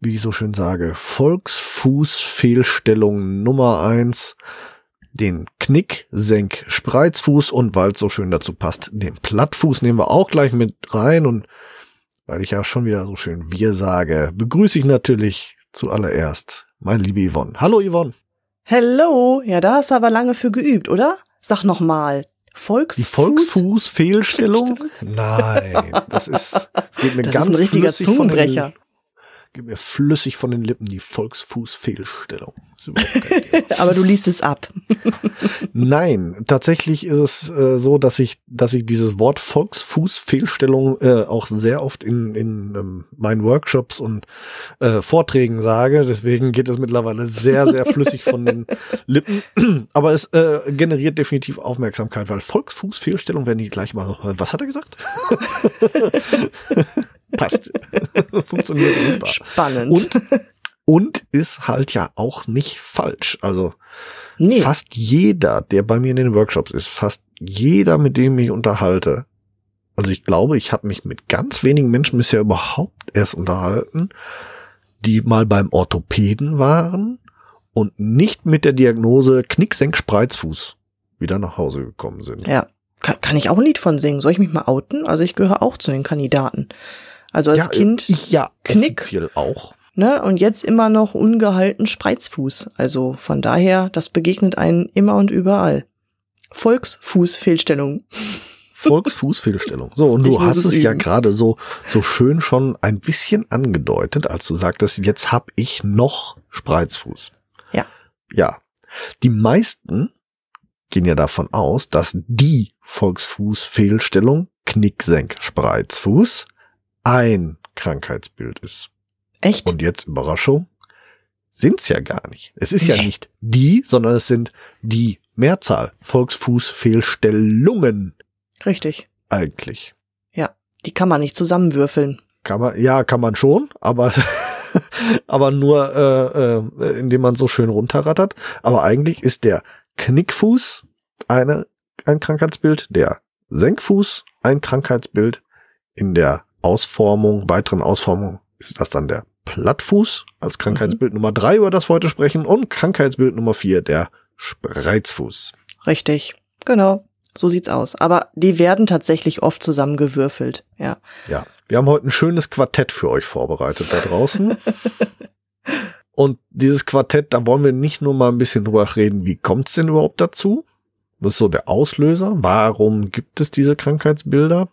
wie ich so schön sage, Volksfußfehlstellung Nummer eins, den Knick, Senk, Spreizfuß und weil es so schön dazu passt, den Plattfuß nehmen wir auch gleich mit rein und weil ich ja schon wieder so schön wir sage, begrüße ich natürlich zuallererst meine liebe Yvonne. Hallo Yvonne. Hello, ja, da hast du aber lange für geübt, oder? Sag noch mal. Volksfuß? Die Volksfußfehlstellung? Nein, das ist, es geht mir das ganz ist ein richtiger Zungenbrecher. Mir flüssig von den Lippen die Volksfußfehlstellung. Aber du liest es ab. Nein, tatsächlich ist es äh, so, dass ich, dass ich dieses Wort Volksfußfehlstellung äh, auch sehr oft in, in ähm, meinen Workshops und äh, Vorträgen sage. Deswegen geht es mittlerweile sehr, sehr flüssig von den Lippen. Aber es äh, generiert definitiv Aufmerksamkeit, weil Volksfußfehlstellung werden die gleich mal was hat er gesagt? Passt. Funktioniert super. Spannend. Und, und ist halt ja auch nicht falsch. Also nee, fast jeder, der bei mir in den Workshops ist, fast jeder, mit dem ich unterhalte, also ich glaube, ich habe mich mit ganz wenigen Menschen bisher überhaupt erst unterhalten, die mal beim Orthopäden waren und nicht mit der Diagnose Knicksenk-Spreizfuß wieder nach Hause gekommen sind. ja, kann, kann ich auch ein Lied von singen? Soll ich mich mal outen? Also ich gehöre auch zu den Kandidaten. Also als ja, Kind, ich ja Knick. auch. Ne, und jetzt immer noch ungehalten Spreizfuß. Also von daher, das begegnet einen immer und überall. Volksfußfehlstellung. Volksfußfehlstellung. So, und Ich du hast es es ja üben. gerade so, so schön schon ein bisschen angedeutet, als du sagtest, jetzt hab ich noch Spreizfuß. Ja. Ja. Die meisten gehen ja davon aus, dass die Volksfußfehlstellung Knicksenk Spreizfuß ein Krankheitsbild ist. Echt? Und jetzt Überraschung, sind's ja gar nicht. Es ist ja Nee. nicht die, sondern es sind die Mehrzahl Volksfußfehlstellungen Richtig. eigentlich. Die kann man nicht zusammenwürfeln. Kann man, ja, kann man schon, aber, aber nur, äh, äh, indem man so schön runterrattert. Aber eigentlich ist der Knickfuß eine, ein Krankheitsbild, der Senkfuß ein Krankheitsbild. In der Ausformung, weiteren Ausformung ist das dann der Plattfuß als Krankheitsbild Nummer drei, über das wir heute sprechen, und Krankheitsbild Nummer vier, der Spreizfuß. Richtig. Genau. So sieht's aus. Aber die werden tatsächlich oft zusammengewürfelt. Ja. Ja, wir haben heute ein schönes Quartett für euch vorbereitet da draußen. Und dieses Quartett, da wollen wir nicht nur mal ein bisschen drüber reden, wie kommt's denn überhaupt dazu? Was ist so der Auslöser? Warum gibt es diese Krankheitsbilder?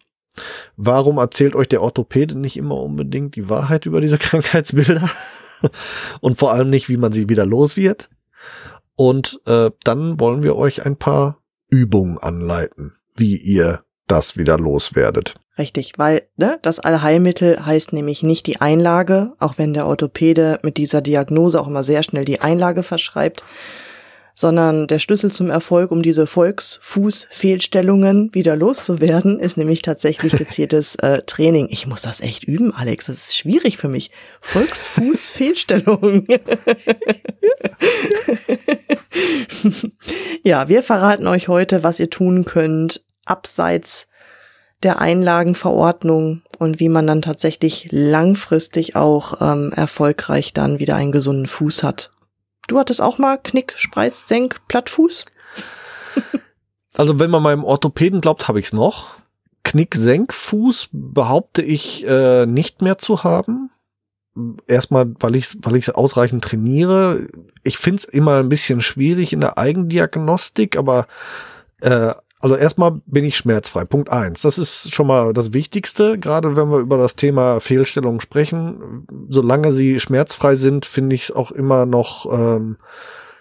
Warum erzählt euch der Orthopäde nicht immer unbedingt die Wahrheit über diese Krankheitsbilder? Und vor allem nicht, wie man sie wieder los wird. Und äh, dann wollen wir euch ein paar Übungen anleiten, wie ihr das wieder loswerdet. Richtig, weil ne, das Allheilmittel heißt nämlich nicht die Einlage, auch wenn der Orthopäde mit dieser Diagnose auch immer sehr schnell die Einlage verschreibt, sondern der Schlüssel zum Erfolg, um diese Volksfußfehlstellungen wieder loszuwerden, ist nämlich tatsächlich gezieltes äh, Training. Ich muss das echt üben, Alex, das ist schwierig für mich. Volksfußfehlstellungen. ja, wir verraten euch heute, was ihr tun könnt, abseits der Einlagenverordnung und wie man dann tatsächlich langfristig auch ähm, erfolgreich dann wieder einen gesunden Fuß hat. Du hattest auch mal Knick, Spreiz, Senk, Plattfuß? Also wenn man meinem Orthopäden glaubt, habe ich es noch. Knick-Senkfuß behaupte ich äh, nicht mehr zu haben. Erstmal, weil ich weil ich ausreichend trainiere. Ich finde es immer ein bisschen schwierig in der Eigendiagnostik, aber äh, also erstmal bin ich schmerzfrei. Punkt eins. Das ist schon mal das Wichtigste, gerade wenn wir über das Thema Fehlstellungen sprechen. Solange sie schmerzfrei sind, finde ich es auch immer noch ähm,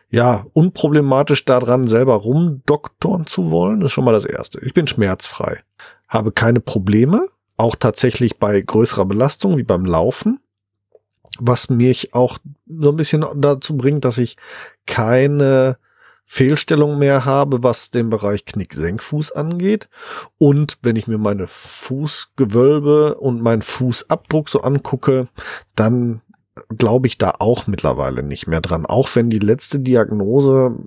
ja, unproblematisch daran selber rumdoktoren zu wollen, ist schon mal das Erste. Ich bin schmerzfrei. Habe keine Probleme, auch tatsächlich bei größerer Belastung wie beim Laufen. was mich auch so ein bisschen dazu bringt, dass ich keine Fehlstellung mehr habe, was den Bereich Knick-Senkfuß angeht. Und wenn ich mir meine Fußgewölbe und meinen Fußabdruck so angucke, dann glaube ich da auch mittlerweile nicht mehr dran. Auch wenn die letzte Diagnose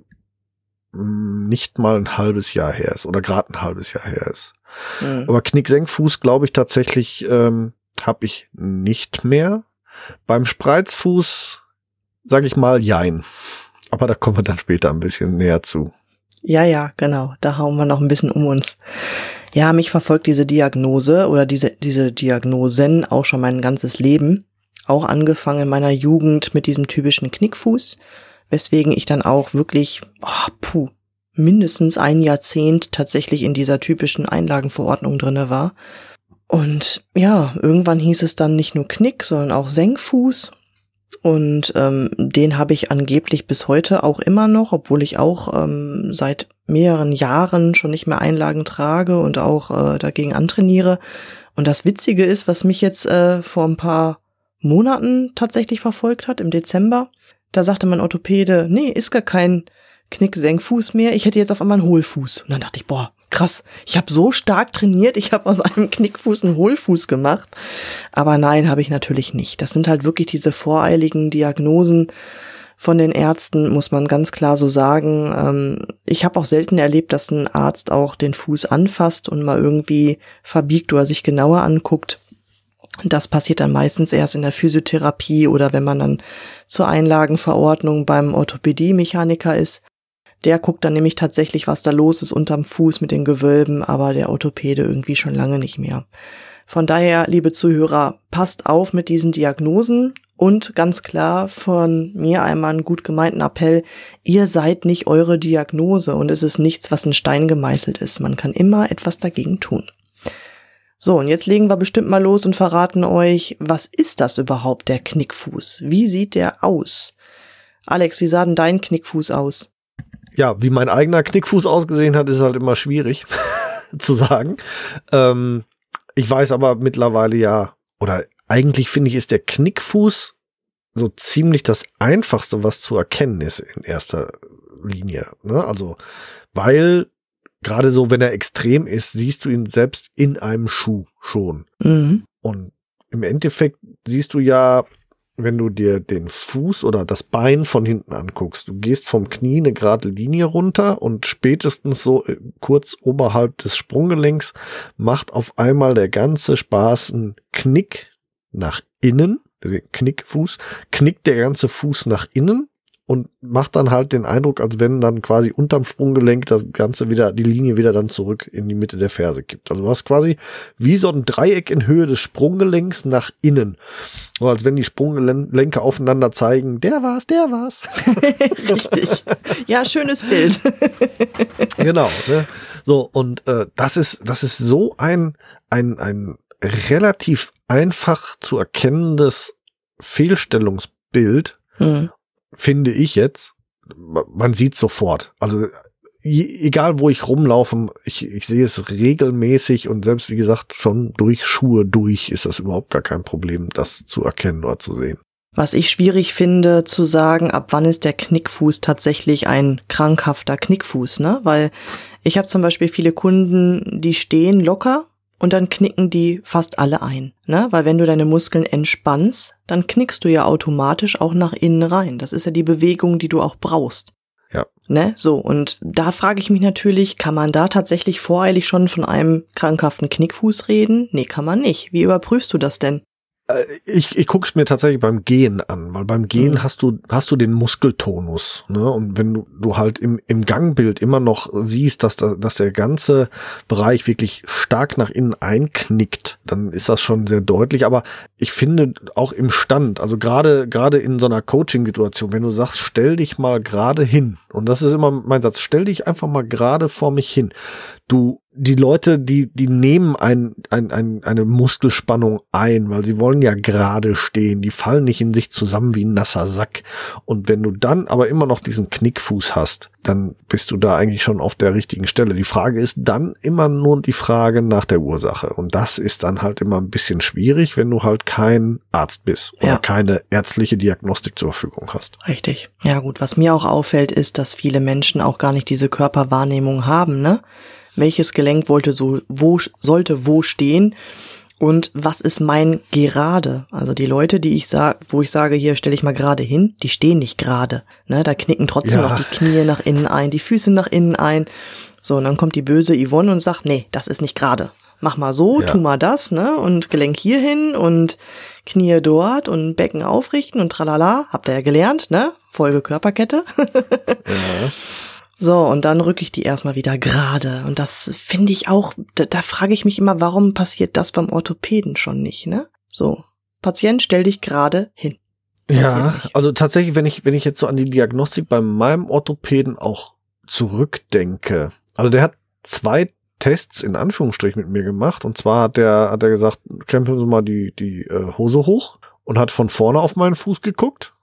hm, nicht mal ein halbes Jahr her ist oder gerade ein halbes Jahr her ist. Mhm. Aber Knick-Senkfuß glaube ich tatsächlich ähm, habe ich nicht mehr. Beim Spreizfuß sage ich mal Jein. Aber da kommen wir dann später ein bisschen näher zu. Ja, ja, genau. Da hauen wir noch ein bisschen um uns. Ja, mich verfolgt diese Diagnose oder diese, diese Diagnosen auch schon mein ganzes Leben. Auch angefangen in meiner Jugend mit diesem typischen Knickfuß, weswegen ich dann auch wirklich, oh, puh, mindestens ein Jahrzehnt tatsächlich in dieser typischen Einlagenverordnung drinne war. Und ja, irgendwann hieß es dann nicht nur Knick, sondern auch Senkfuß. Und ähm, den habe ich angeblich bis heute auch immer noch, obwohl ich auch ähm, seit mehreren Jahren schon nicht mehr Einlagen trage und auch äh, dagegen antrainiere. Und das Witzige ist, was mich jetzt äh, vor ein paar Monaten tatsächlich verfolgt hat, im Dezember, da sagte mein Orthopäde, nee, ist gar kein Knick-Senkfuß mehr, ich hätte jetzt auf einmal einen Hohlfuß. Und dann dachte ich, boah, krass, ich habe so stark trainiert, ich habe aus einem Knickfuß einen Hohlfuß gemacht. Aber nein, habe ich natürlich nicht. Das sind halt wirklich diese voreiligen Diagnosen von den Ärzten, muss man ganz klar so sagen. Ähm, ich habe auch selten erlebt, dass ein Arzt auch den Fuß anfasst und mal irgendwie verbiegt oder sich genauer anguckt. Das passiert dann meistens erst in der Physiotherapie oder wenn man dann zur Einlagenverordnung beim Orthopädie-Mechaniker ist. Der guckt dann nämlich tatsächlich, was da los ist unterm Fuß mit den Gewölben, aber der Orthopäde irgendwie schon lange nicht mehr. Von daher, liebe Zuhörer, passt auf mit diesen Diagnosen und ganz klar von mir einmal einen gut gemeinten Appell, ihr seid nicht eure Diagnose und es ist nichts, was in Stein gemeißelt ist. Man kann immer etwas dagegen tun. So, und jetzt legen wir bestimmt mal los und verraten euch, was ist das überhaupt, der Knickfuß? Wie sieht der aus? Alex, wie sah denn dein Knickfuß aus? Ja, wie mein eigener Knickfuß ausgesehen hat, ist halt immer schwierig zu sagen. Ähm, ich weiß aber mittlerweile ja, oder eigentlich finde ich, ist der Knickfuß so ziemlich das einfachste, was zu erkennen ist in erster Linie. Ne? Also, weil gerade so, wenn er extrem ist, siehst du ihn selbst in einem Schuh schon. Mhm. Und im Endeffekt siehst du ja, wenn du dir den Fuß oder das Bein von hinten anguckst, du gehst vom Knie eine gerade Linie runter und spätestens so äh, kurz oberhalb des Sprunggelenks macht auf einmal der ganze Spaß einen Knick nach innen, Knickfuß, knickt der ganze Fuß nach innen und macht dann halt den Eindruck, als wenn dann quasi unterm Sprunggelenk das Ganze wieder, die Linie wieder dann zurück in die Mitte der Ferse kippt. Also du hast quasi wie so ein Dreieck in Höhe des Sprunggelenks nach innen. So als wenn die Sprunggelenke aufeinander zeigen, der war's, der war's. Richtig. Ja, schönes Bild. genau. Ne? So, und äh, das ist, das ist so ein, ein, ein relativ einfach zu erkennendes Fehlstellungsbild. Mhm finde ich jetzt, man sieht sofort. Also egal wo ich rumlaufe, ich, ich sehe es regelmäßig und selbst wie gesagt schon durch Schuhe durch ist das überhaupt gar kein Problem, das zu erkennen oder zu sehen. Was ich schwierig finde zu sagen, ab wann ist der Knickfuß tatsächlich ein krankhafter Knickfuß, ne? Weil ich habe zum Beispiel viele Kunden, die stehen locker und dann knicken die fast alle ein, ne? Weil wenn du deine Muskeln entspannst, dann knickst du ja automatisch auch nach innen rein. Das ist ja die Bewegung, die du auch brauchst. Ja. Ne? So, und da frage ich mich natürlich, kann man da tatsächlich voreilig schon von einem krankhaften Knickfuß reden? Nee, kann man nicht. Wie überprüfst du das denn? Äh, ich, ich gucke es mir tatsächlich beim Gehen an, weil beim Gehen mhm. hast du hast du den Muskeltonus, ne? Und wenn du, du halt im, im Gangbild immer noch siehst, dass da, dass der ganze Bereich wirklich stark nach innen einknickt, dann ist das schon sehr deutlich. Aber ich finde auch im Stand, also gerade gerade in so einer Coaching-Situation, wenn du sagst, stell dich mal gerade hin, und das ist immer mein Satz, stell dich einfach mal gerade vor mich hin. Du die Leute, die, die nehmen ein, ein, ein, eine Muskelspannung ein, weil sie wollen ja gerade stehen. Die fallen nicht in sich zusammen wie ein nasser Sack. Und wenn du dann aber immer noch diesen Knickfuß hast, dann bist du da eigentlich schon auf der richtigen Stelle. Die Frage ist dann immer nur die Frage nach der Ursache. Und das ist dann halt immer ein bisschen schwierig, wenn du halt kein Arzt bist oder Ja. keine ärztliche Diagnostik zur Verfügung hast. Richtig. Ja gut, was mir auch auffällt, ist, dass viele Menschen auch gar nicht diese Körperwahrnehmung haben, ne? Welches Gelenk wollte so, wo, sollte wo stehen? Und was ist mein gerade? Also die Leute, die ich sage, wo ich sage, hier stelle ich mal gerade hin, die stehen nicht gerade. Ne? Da knicken trotzdem Ja. noch die Knie nach innen ein, die Füße nach innen ein. So, und dann kommt die böse Yvonne und sagt, nee, das ist nicht gerade. Mach mal so, Ja. tu mal das, ne? Und Gelenk hier hin und Knie dort und Becken aufrichten und tralala. Habt ihr ja gelernt, ne? Folge Körperkette. Ja. So, und dann rücke ich die erstmal wieder gerade. Und das finde ich auch, da, da frage ich mich immer, warum passiert das beim Orthopäden schon nicht, ne? So, Patient, stell dich gerade hin. Ja, Passiert nicht. also tatsächlich, wenn ich, wenn ich jetzt so an die Diagnostik bei meinem Orthopäden auch zurückdenke, also der hat zwei Tests in Anführungsstrichen mit mir gemacht und zwar hat der, hat er gesagt, krempeln Sie mal die, die äh, Hose hoch und hat von vorne auf meinen Fuß geguckt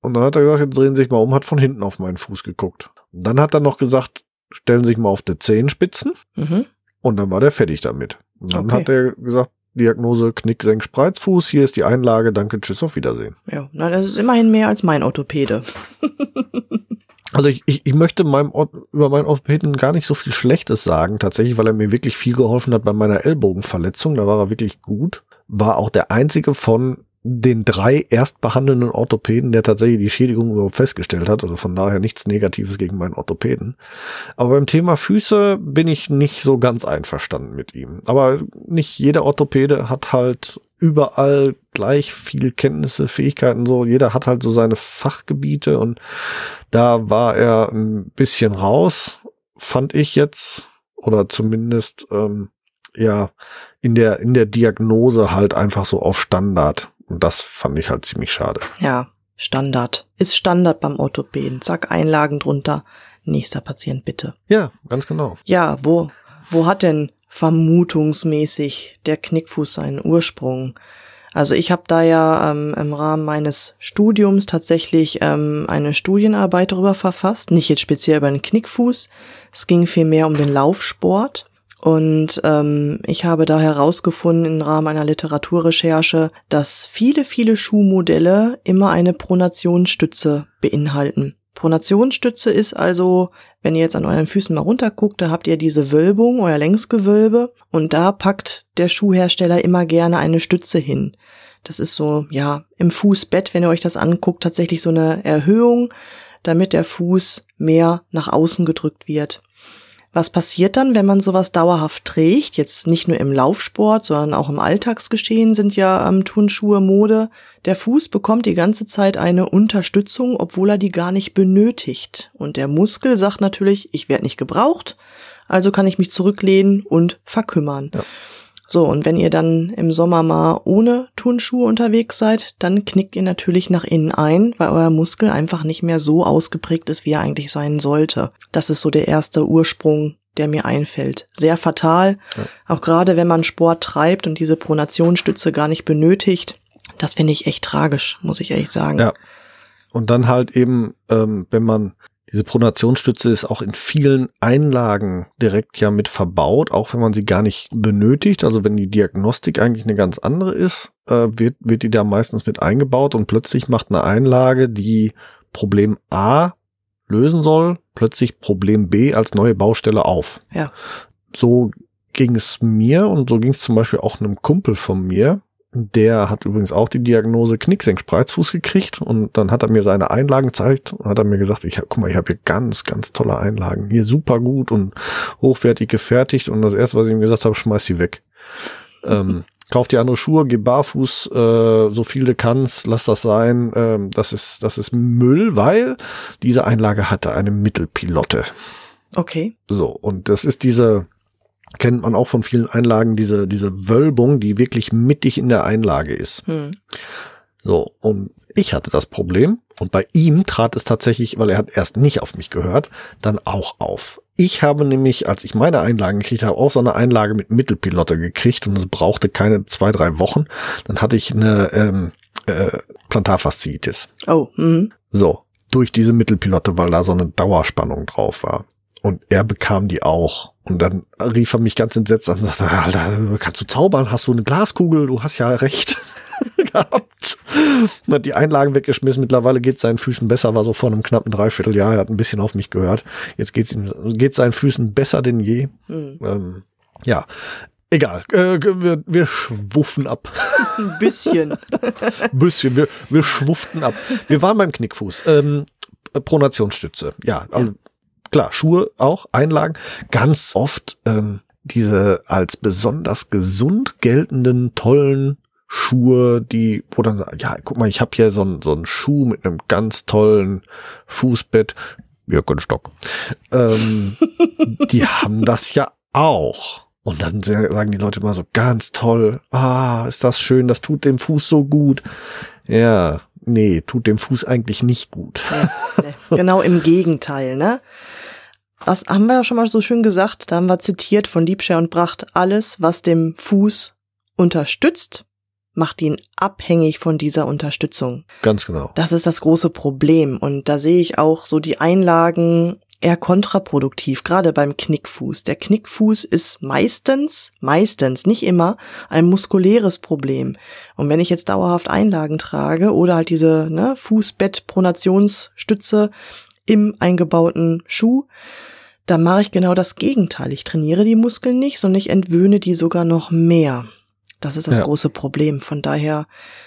und dann hat er gesagt, jetzt drehen Sie sich mal um, hat von hinten auf meinen Fuß geguckt. Dann hat er noch gesagt, stellen Sie sich mal auf die Zehenspitzen Mhm. und dann war der fertig damit. Und dann Okay. hat er gesagt, Diagnose Knick, Senk, Spreizfuß, hier ist die Einlage, danke, tschüss, auf Wiedersehen. Ja, na, das ist immerhin mehr als mein Orthopäde. Also ich, ich, ich möchte meinem Ort, über meinen Orthopäden gar nicht so viel Schlechtes sagen, tatsächlich, weil er mir wirklich viel geholfen hat bei meiner Ellbogenverletzung. Da war er wirklich gut. War auch der einzige von den drei erstbehandelnden Orthopäden, der tatsächlich die Schädigung überhaupt festgestellt hat. Also von daher nichts Negatives gegen meinen Orthopäden. Aber beim Thema Füße bin ich nicht so ganz einverstanden mit ihm. Aber nicht jeder Orthopäde hat halt überall gleich viel Kenntnisse, Fähigkeiten, so. Jeder hat halt so seine Fachgebiete und da war er ein bisschen raus, fand ich jetzt. Oder zumindest, ähm, ja, in der, in der Diagnose halt einfach so auf Standard. Und das fand ich halt ziemlich schade. Ja, Standard. Ist Standard beim Orthopäden. Zack, Einlagen drunter. Nächster Patient bitte. Ja, ganz genau. Ja, wo, wo hat denn vermutungsmäßig der Knickfuß seinen Ursprung? Also ich habe da ja ähm, im Rahmen meines Studiums tatsächlich ähm, eine Studienarbeit darüber verfasst, nicht jetzt speziell über den Knickfuß. Es ging vielmehr um den Laufsport. Und ähm, ich habe da herausgefunden im Rahmen einer Literaturrecherche, dass viele, viele Schuhmodelle immer eine Pronationsstütze beinhalten. Pronationsstütze ist also, wenn ihr jetzt an euren Füßen mal runterguckt, da habt ihr diese Wölbung, euer Längsgewölbe, und da packt der Schuhhersteller immer gerne eine Stütze hin. Das ist so, ja, im Fußbett, wenn ihr euch das anguckt, tatsächlich so eine Erhöhung, damit der Fuß mehr nach außen gedrückt wird. Was passiert dann, wenn man sowas dauerhaft trägt? Jetzt nicht nur im Laufsport, sondern auch im Alltagsgeschehen sind ja ähm, Turnschuhe Mode. Der Fuß bekommt die ganze Zeit eine Unterstützung, obwohl er die gar nicht benötigt. Und der Muskel sagt natürlich, ich werde nicht gebraucht, also kann ich mich zurücklehnen und verkümmern. Ja. So, und wenn ihr dann im Sommer mal ohne Turnschuhe unterwegs seid, dann knickt ihr natürlich nach innen ein, weil euer Muskel einfach nicht mehr so ausgeprägt ist, wie er eigentlich sein sollte. Das ist so der erste Ursprung, der mir einfällt. Sehr fatal, auch gerade wenn man Sport treibt und diese Pronationsstütze gar nicht benötigt. Das finde ich echt tragisch, muss ich ehrlich sagen. Ja. Und dann halt eben, ähm, wenn man diese Pronationsstütze ist auch in vielen Einlagen direkt ja mit verbaut, auch wenn man sie gar nicht benötigt. Also wenn die Diagnostik eigentlich eine ganz andere ist, äh, wird, wird die da meistens mit eingebaut und plötzlich macht eine Einlage, die Problem A lösen soll, plötzlich Problem B als neue Baustelle auf. Ja. So ging es mir und so ging es zum Beispiel auch einem Kumpel von mir, der hat übrigens auch die Diagnose Knicksenk-Spreizfuß gekriegt und dann hat er mir seine Einlagen gezeigt und hat er mir gesagt, ich hab, guck mal, ich habe hier ganz, ganz tolle Einlagen, hier super gut und hochwertig gefertigt und das erste, was ich ihm gesagt habe, schmeiß die weg. ähm, kauf dir andere Schuhe, geh barfuß, äh, so viel du kannst, lass das sein. Ähm, das ist, das ist Müll, weil diese Einlage hatte eine Mittelpilotte. Okay. So, und das ist diese, kennt man auch von vielen Einlagen, diese, diese Wölbung, die wirklich mittig in der Einlage ist. Hm. So, und ich hatte das Problem und bei ihm trat es tatsächlich, weil er hat erst nicht auf mich gehört, dann auch auf. Ich habe nämlich, als ich meine Einlagen gekriegt habe, auch so eine Einlage mit Mittelpilotte gekriegt und es brauchte keine zwei, drei Wochen. Dann hatte ich eine ähm, äh, Plantarfasziitis. Oh, mhm. So, durch diese Mittelpilotte, weil da so eine Dauerspannung drauf war. Und er bekam die auch. Und dann rief er mich ganz entsetzt an und sagte, Alter, kannst du zaubern? Hast du eine Glaskugel? Du hast ja recht gehabt. Und hat die Einlagen weggeschmissen. Mittlerweile geht seinen Füßen besser, war so vor einem knappen Dreivierteljahr. Er hat ein bisschen auf mich gehört. Jetzt geht's ihm, geht seinen Füßen besser denn je. Mhm. Ähm, ja, egal. Äh, wir, wir schwuffen ab. Ein bisschen. bisschen. Wir, wir schwufften ab. Wir waren beim Knickfuß. Ähm, Pronationsstütze. Ja, also, klar, Schuhe auch, Einlagen. Ganz oft ähm, diese als besonders gesund geltenden, tollen Schuhe, die, wo dann sagen, ja, guck mal, ich habe hier so einen so einen Schuh mit einem ganz tollen Fußbett, Birkenstock. Ähm, die haben das ja auch. Und dann sagen die Leute mal so ganz toll, ah, ist das schön, das tut dem Fuß so gut. Ja, nee, tut dem Fuß eigentlich nicht gut. Nee, genau im Gegenteil, ne? Was haben wir ja schon mal so schön gesagt, da haben wir zitiert von Liebscher und Bracht, alles, was dem Fuß unterstützt, macht ihn abhängig von dieser Unterstützung. Ganz genau. Das ist das große Problem. Und da sehe ich auch so die Einlagen eher kontraproduktiv, gerade beim Knickfuß. Der Knickfuß ist meistens, meistens, nicht immer, ein muskuläres Problem. Und wenn ich jetzt dauerhaft Einlagen trage oder halt diese ne, Fußbett-Pronationsstütze im eingebauten Schuh, dann mache ich genau das Gegenteil. Ich trainiere die Muskeln nicht, sondern ich entwöhne die sogar noch mehr. Das ist das Ja. große Problem. Von daher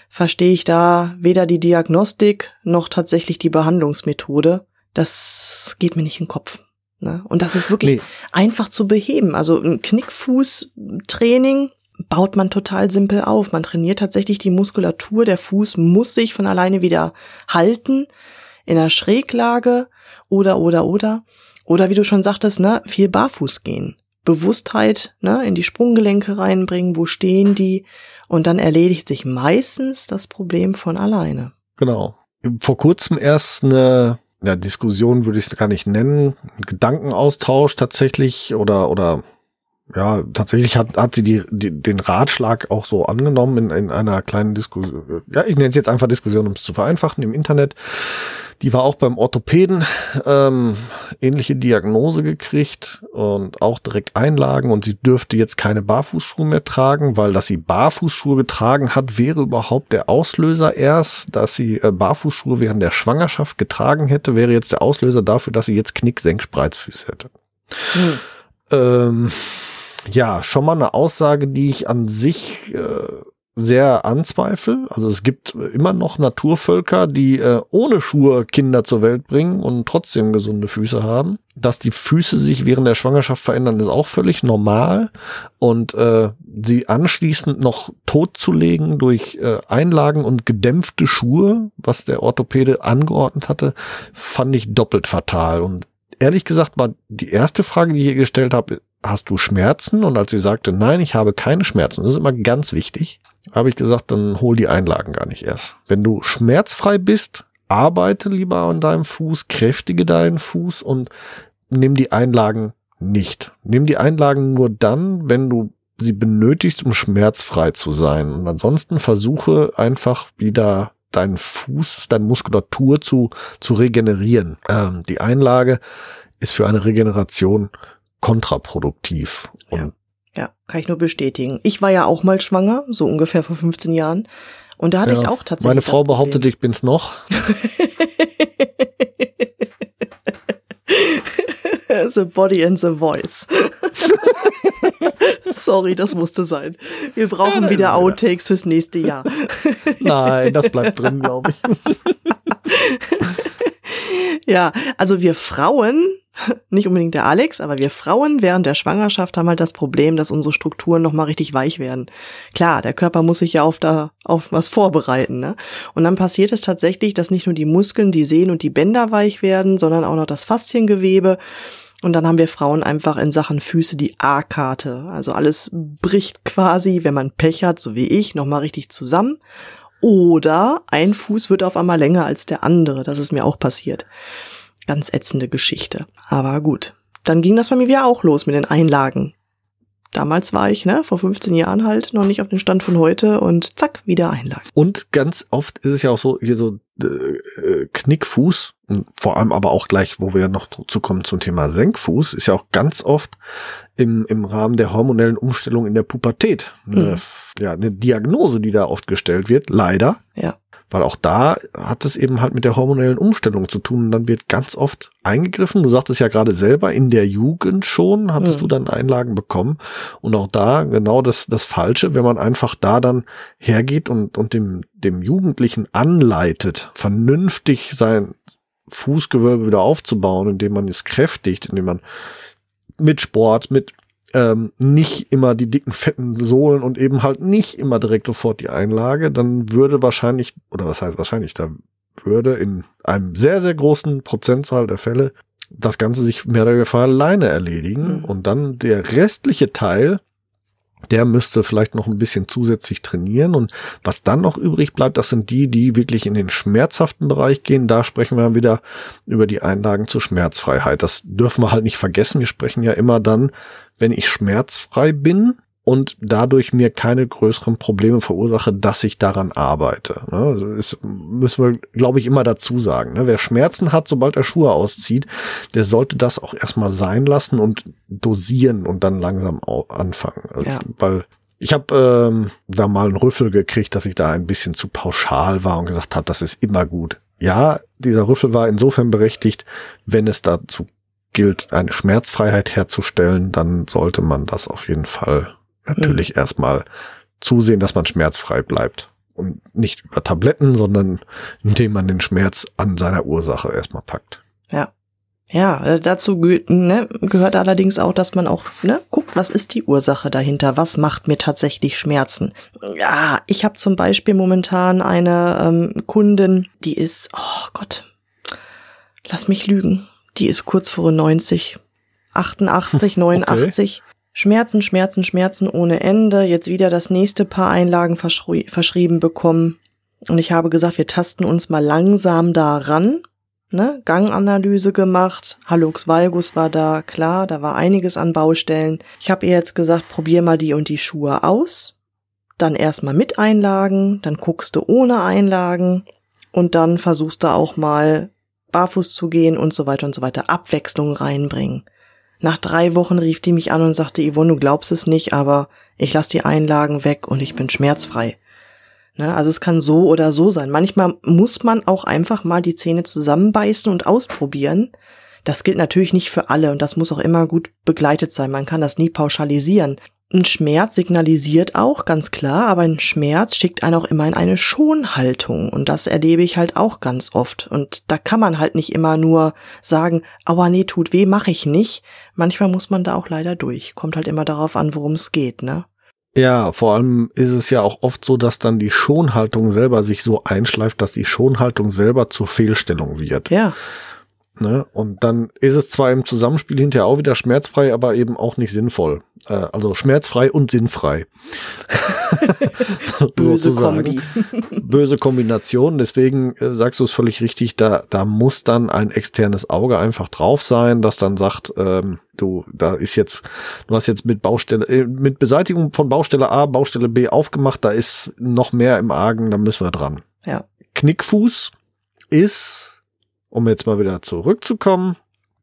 verstehe ich da weder die Diagnostik noch tatsächlich die Behandlungsmethode. Das geht mir nicht in den Kopf. Ne? Und das ist wirklich Nee. einfach zu beheben. Also ein Knickfußtraining baut man total simpel auf. Man trainiert tatsächlich die Muskulatur. Der Fuß muss sich von alleine wieder halten in einer Schräglage oder, oder, oder. Oder wie du schon sagtest, ne, viel barfuß gehen. Bewusstheit ne, in die Sprunggelenke reinbringen, wo stehen die? Und dann erledigt sich meistens das Problem von alleine. Genau. Vor kurzem erst eine ja, Diskussion würde ich es gar nicht nennen, Gedankenaustausch tatsächlich oder oder ja, tatsächlich hat, hat sie die, die, den Ratschlag auch so angenommen in, in einer kleinen Diskussion. Ja, ich nenne es jetzt einfach Diskussion, um es zu vereinfachen, im Internet. Die war auch beim Orthopäden, ähm, ähnliche Diagnose gekriegt und auch direkt Einlagen und sie dürfte jetzt keine Barfußschuhe mehr tragen, weil dass sie Barfußschuhe getragen hat, wäre überhaupt der Auslöser erst, dass sie äh, Barfußschuhe während der Schwangerschaft getragen hätte, wäre jetzt der Auslöser dafür, dass sie jetzt Knick-Senk-Spreizfüße hätte. Hm. Ähm, ja, schon mal eine Aussage, die ich an sich äh, sehr anzweifle. Also es gibt immer noch Naturvölker, die äh, ohne Schuhe Kinder zur Welt bringen und trotzdem gesunde Füße haben. Dass die Füße sich während der Schwangerschaft verändern, ist auch völlig normal. Und äh, sie anschließend noch totzulegen durch äh, Einlagen und gedämpfte Schuhe, was der Orthopäde angeordnet hatte, fand ich doppelt fatal. Und ehrlich gesagt war die erste Frage, die ich ihr gestellt habe, hast du Schmerzen? Und als sie sagte, nein, ich habe keine Schmerzen, das ist immer ganz wichtig, habe ich gesagt, dann hol die Einlagen gar nicht erst. Wenn du schmerzfrei bist, arbeite lieber an deinem Fuß, kräftige deinen Fuß und nimm die Einlagen nicht. Nimm die Einlagen nur dann, wenn du sie benötigst, um schmerzfrei zu sein. Und ansonsten versuche einfach wieder deinen Fuß, deine Muskulatur zu, zu regenerieren. Ähm, die Einlage ist für eine Regeneration kontraproduktiv. Und Ja, kann ich nur bestätigen. Ich war ja auch mal schwanger, so ungefähr vor 15 Jahren. Und da hatte ja, ich auch tatsächlich. meine Frau behauptet, ich bin's noch. the body and the voice. Sorry, das musste sein. Wir brauchen das wieder ist ja- Outtakes fürs nächste Jahr. Nein, das bleibt drin, glaube ich. Ja, also wir Frauen, nicht unbedingt der Alex, aber wir Frauen während der Schwangerschaft haben halt das Problem, dass unsere Strukturen nochmal richtig weich werden. Klar, der Körper muss sich ja auf da, auf was vorbereiten, ne? Und dann passiert es tatsächlich, dass nicht nur die Muskeln, die Sehnen und die Bänder weich werden, sondern auch noch das Fasziengewebe. Und dann haben wir Frauen einfach in Sachen Füße die A-Karte. Also alles bricht quasi, wenn man Pech hat, so wie ich, nochmal richtig zusammen. Oder ein Fuß wird auf einmal länger als der andere. Das ist mir auch passiert. Ganz ätzende Geschichte. Aber gut. dann ging das bei mir wieder auch los mit den Einlagen. Damals war ich, ne, vor 15 Jahren halt, noch nicht auf den Stand von heute und zack, wieder Einlagen. Und ganz oft ist es ja auch so, hier so äh, äh Knickfuß vor allem aber auch gleich, wo wir noch zu kommen zum Thema Senkfuß, ist ja auch ganz oft im, im Rahmen der hormonellen Umstellung in der Pubertät eine, mhm. ja, eine Diagnose, die da oft gestellt wird, leider. Ja. Weil auch da hat es eben halt mit der hormonellen Umstellung zu tun. Und dann wird ganz oft eingegriffen. Du sagtest ja gerade selber, in der Jugend schon hattest mhm. du dann Einlagen bekommen. Und auch da genau das, das Falsche, wenn man einfach da dann hergeht und, und dem, dem Jugendlichen anleitet, vernünftig sein Fußgewölbe wieder aufzubauen, indem man es kräftigt, indem man mit Sport, mit ähm, nicht immer die dicken, fetten Sohlen und eben halt nicht immer direkt sofort die Einlage, dann würde wahrscheinlich, oder was heißt wahrscheinlich, da würde in einem sehr, sehr großen Prozentzahl der Fälle das Ganze sich mehr oder weniger alleine erledigen mhm. und dann der restliche Teil der müsste vielleicht noch ein bisschen zusätzlich trainieren. Und was dann noch übrig bleibt, das sind die, die wirklich in den schmerzhaften Bereich gehen. Da sprechen wir wieder über die Einlagen zur Schmerzfreiheit. Das dürfen wir halt nicht vergessen. Wir sprechen ja immer dann, wenn ich schmerzfrei bin, und dadurch mir keine größeren Probleme verursache, dass ich daran arbeite. Ne? Also ist, müssen wir, glaube ich, immer dazu sagen. Ne? Wer Schmerzen hat, sobald er Schuhe auszieht, der sollte das auch erstmal sein lassen und dosieren und dann langsam anfangen. Also, ja. Weil ich habe ähm, da mal einen Rüffel gekriegt, dass ich da ein bisschen zu pauschal war und gesagt habe, das ist immer gut. Ja, dieser Rüffel war insofern berechtigt, wenn es dazu gilt, eine Schmerzfreiheit herzustellen, dann sollte man das auf jeden Fall natürlich mhm. erstmal zusehen, dass man schmerzfrei bleibt. Und nicht über Tabletten, sondern indem man den Schmerz an seiner Ursache erstmal packt. Ja. Ja, äh, dazu ne, gehört allerdings auch, dass man auch ne, guckt, was ist die Ursache dahinter, was macht mir tatsächlich Schmerzen. Ja, ich habe zum Beispiel momentan eine ähm, Kundin, die ist, oh Gott, lass mich lügen, die ist kurz vor 90, 88, 89. Okay. Schmerzen, Schmerzen, Schmerzen ohne Ende. Jetzt wieder das nächste Paar Einlagen verschri verschrieben bekommen. Und ich habe gesagt, wir tasten uns mal langsam da ran. Ne? Ganganalyse gemacht. Hallux valgus war da, klar, da war einiges an Baustellen. Ich habe ihr jetzt gesagt, probier mal die und die Schuhe aus. Dann erstmal mit Einlagen, dann guckst du ohne Einlagen und dann versuchst du auch mal barfuß zu gehen und so weiter und so weiter. Abwechslung reinbringen. Nach drei Wochen rief die mich an und sagte, Yvonne, du glaubst es nicht, aber ich lasse die Einlagen weg und ich bin schmerzfrei. Ne, also es kann so oder so sein. Manchmal muss man auch einfach mal die Zähne zusammenbeißen und ausprobieren. Das gilt natürlich nicht für alle und das muss auch immer gut begleitet sein. Man kann das nie pauschalisieren. Ein Schmerz signalisiert auch, ganz klar, aber ein Schmerz schickt einen auch immer in eine Schonhaltung. Und das erlebe ich halt auch ganz oft. Und da kann man halt nicht immer nur sagen, aua nee, tut weh, mache ich nicht. Manchmal muss man da auch leider durch. Kommt halt immer darauf an, worum es geht, ne? Ja, vor allem ist es ja auch oft so, dass dann die Schonhaltung selber sich so einschleift, dass die Schonhaltung selber zur Fehlstellung wird. Ja. Ne? Und dann ist es zwar im Zusammenspiel hinterher auch wieder schmerzfrei, aber eben auch nicht sinnvoll. Äh, also schmerzfrei und sinnfrei. Böse Kombi. Böse Kombination. Deswegen äh, sagst du es völlig richtig, da, da muss dann ein externes Auge einfach drauf sein, das dann sagt, ähm, du, da ist jetzt, du hast jetzt mit Baustelle, äh, mit Beseitigung von Baustelle A, Baustelle B aufgemacht, da ist noch mehr im Argen, da müssen wir dran. Ja. Knickfuß ist um jetzt mal wieder zurückzukommen,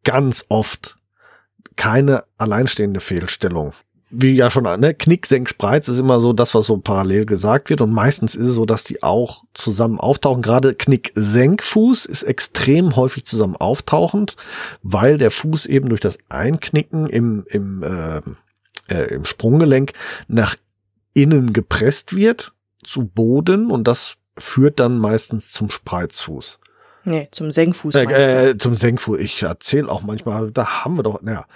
ganz oft keine alleinstehende Fehlstellung. Wie ja schon, ne, Knick, Senk, Spreiz ist immer so das, was so parallel gesagt wird. Und meistens ist es so, dass die auch zusammen auftauchen. Gerade Knick, Senk, Fuß ist extrem häufig zusammen auftauchend, weil der Fuß eben durch das Einknicken im, im, äh, äh, im Sprunggelenk nach innen gepresst wird zu Boden und das führt dann meistens zum Spreizfuß. Nee, zum Senkfuß. Äh, äh, zum Senkfuß. Ich erzähle auch manchmal, da haben wir doch, naja.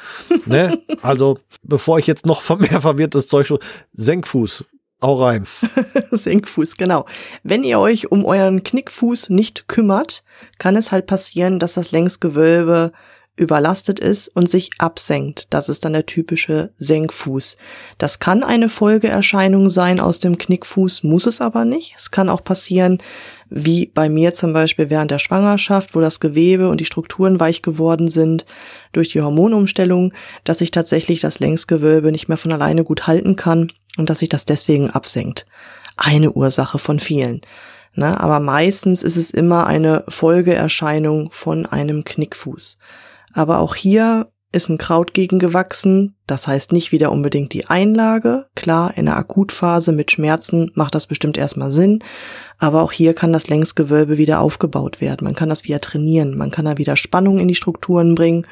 ne? Also, bevor ich jetzt noch mehr verwirrtes Zeug schon, Senkfuß, auch rein. Senkfuß, genau. Wenn ihr euch um euren Knickfuß nicht kümmert, kann es halt passieren, dass das Längsgewölbe überlastet ist und sich absenkt. Das ist dann der typische Senkfuß. Das kann eine Folgeerscheinung sein aus dem Knickfuß, muss es aber nicht. Es kann auch passieren, wie bei mir zum Beispiel während der Schwangerschaft, wo das Gewebe und die Strukturen weich geworden sind durch die Hormonumstellung, dass sich tatsächlich das Längsgewölbe nicht mehr von alleine gut halten kann und dass sich das deswegen absenkt. Eine Ursache von vielen. Ne? Aber meistens ist es immer eine Folgeerscheinung von einem Knickfuß. Aber auch hier ist ein Kraut gegen gewachsen. Das heißt nicht wieder unbedingt die Einlage. Klar, in der Akutphase mit Schmerzen macht das bestimmt erstmal Sinn. Aber auch hier kann das Längsgewölbe wieder aufgebaut werden. Man kann das wieder trainieren. Man kann da wieder Spannung in die Strukturen bringen,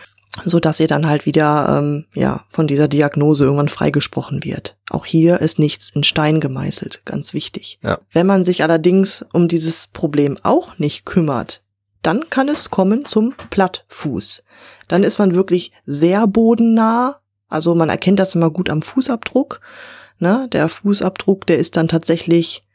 so dass ihr dann halt wieder, ähm, ja, von dieser Diagnose irgendwann freigesprochen wird. Auch hier ist nichts in Stein gemeißelt. Ganz wichtig. Ja. Wenn man sich allerdings um dieses Problem auch nicht kümmert, dann kann es kommen zum Plattfuß dann ist man wirklich sehr bodennah. Also man erkennt das immer gut am Fußabdruck. Ne? Der Fußabdruck, der ist dann tatsächlich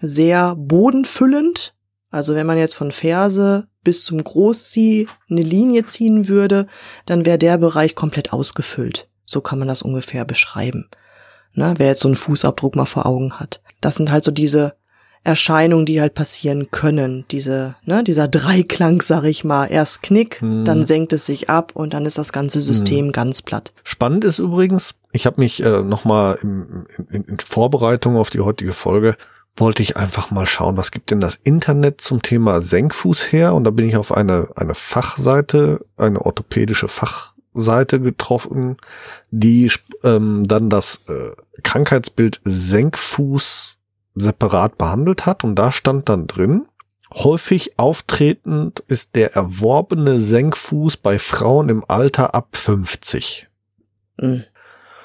sehr bodenfüllend. Also wenn man jetzt von Ferse bis zum Großzieh eine Linie ziehen würde, dann wäre der Bereich komplett ausgefüllt. So kann man das ungefähr beschreiben. Ne? Wer jetzt so einen Fußabdruck mal vor Augen hat. Das sind halt so diese Erscheinungen, die halt passieren können. Diese, ne, dieser Dreiklang, sag ich mal. Erst Knick, hm. dann senkt es sich ab und dann ist das ganze System hm. ganz platt. Spannend ist übrigens, ich habe mich äh, nochmal in, in, in Vorbereitung auf die heutige Folge wollte ich einfach mal schauen, was gibt denn das Internet zum Thema Senkfuß her? Und da bin ich auf eine, eine Fachseite, eine orthopädische Fachseite getroffen, die ähm, dann das äh, Krankheitsbild Senkfuß separat behandelt hat und da stand dann drin, häufig auftretend ist der erworbene Senkfuß bei Frauen im Alter ab 50. Mhm.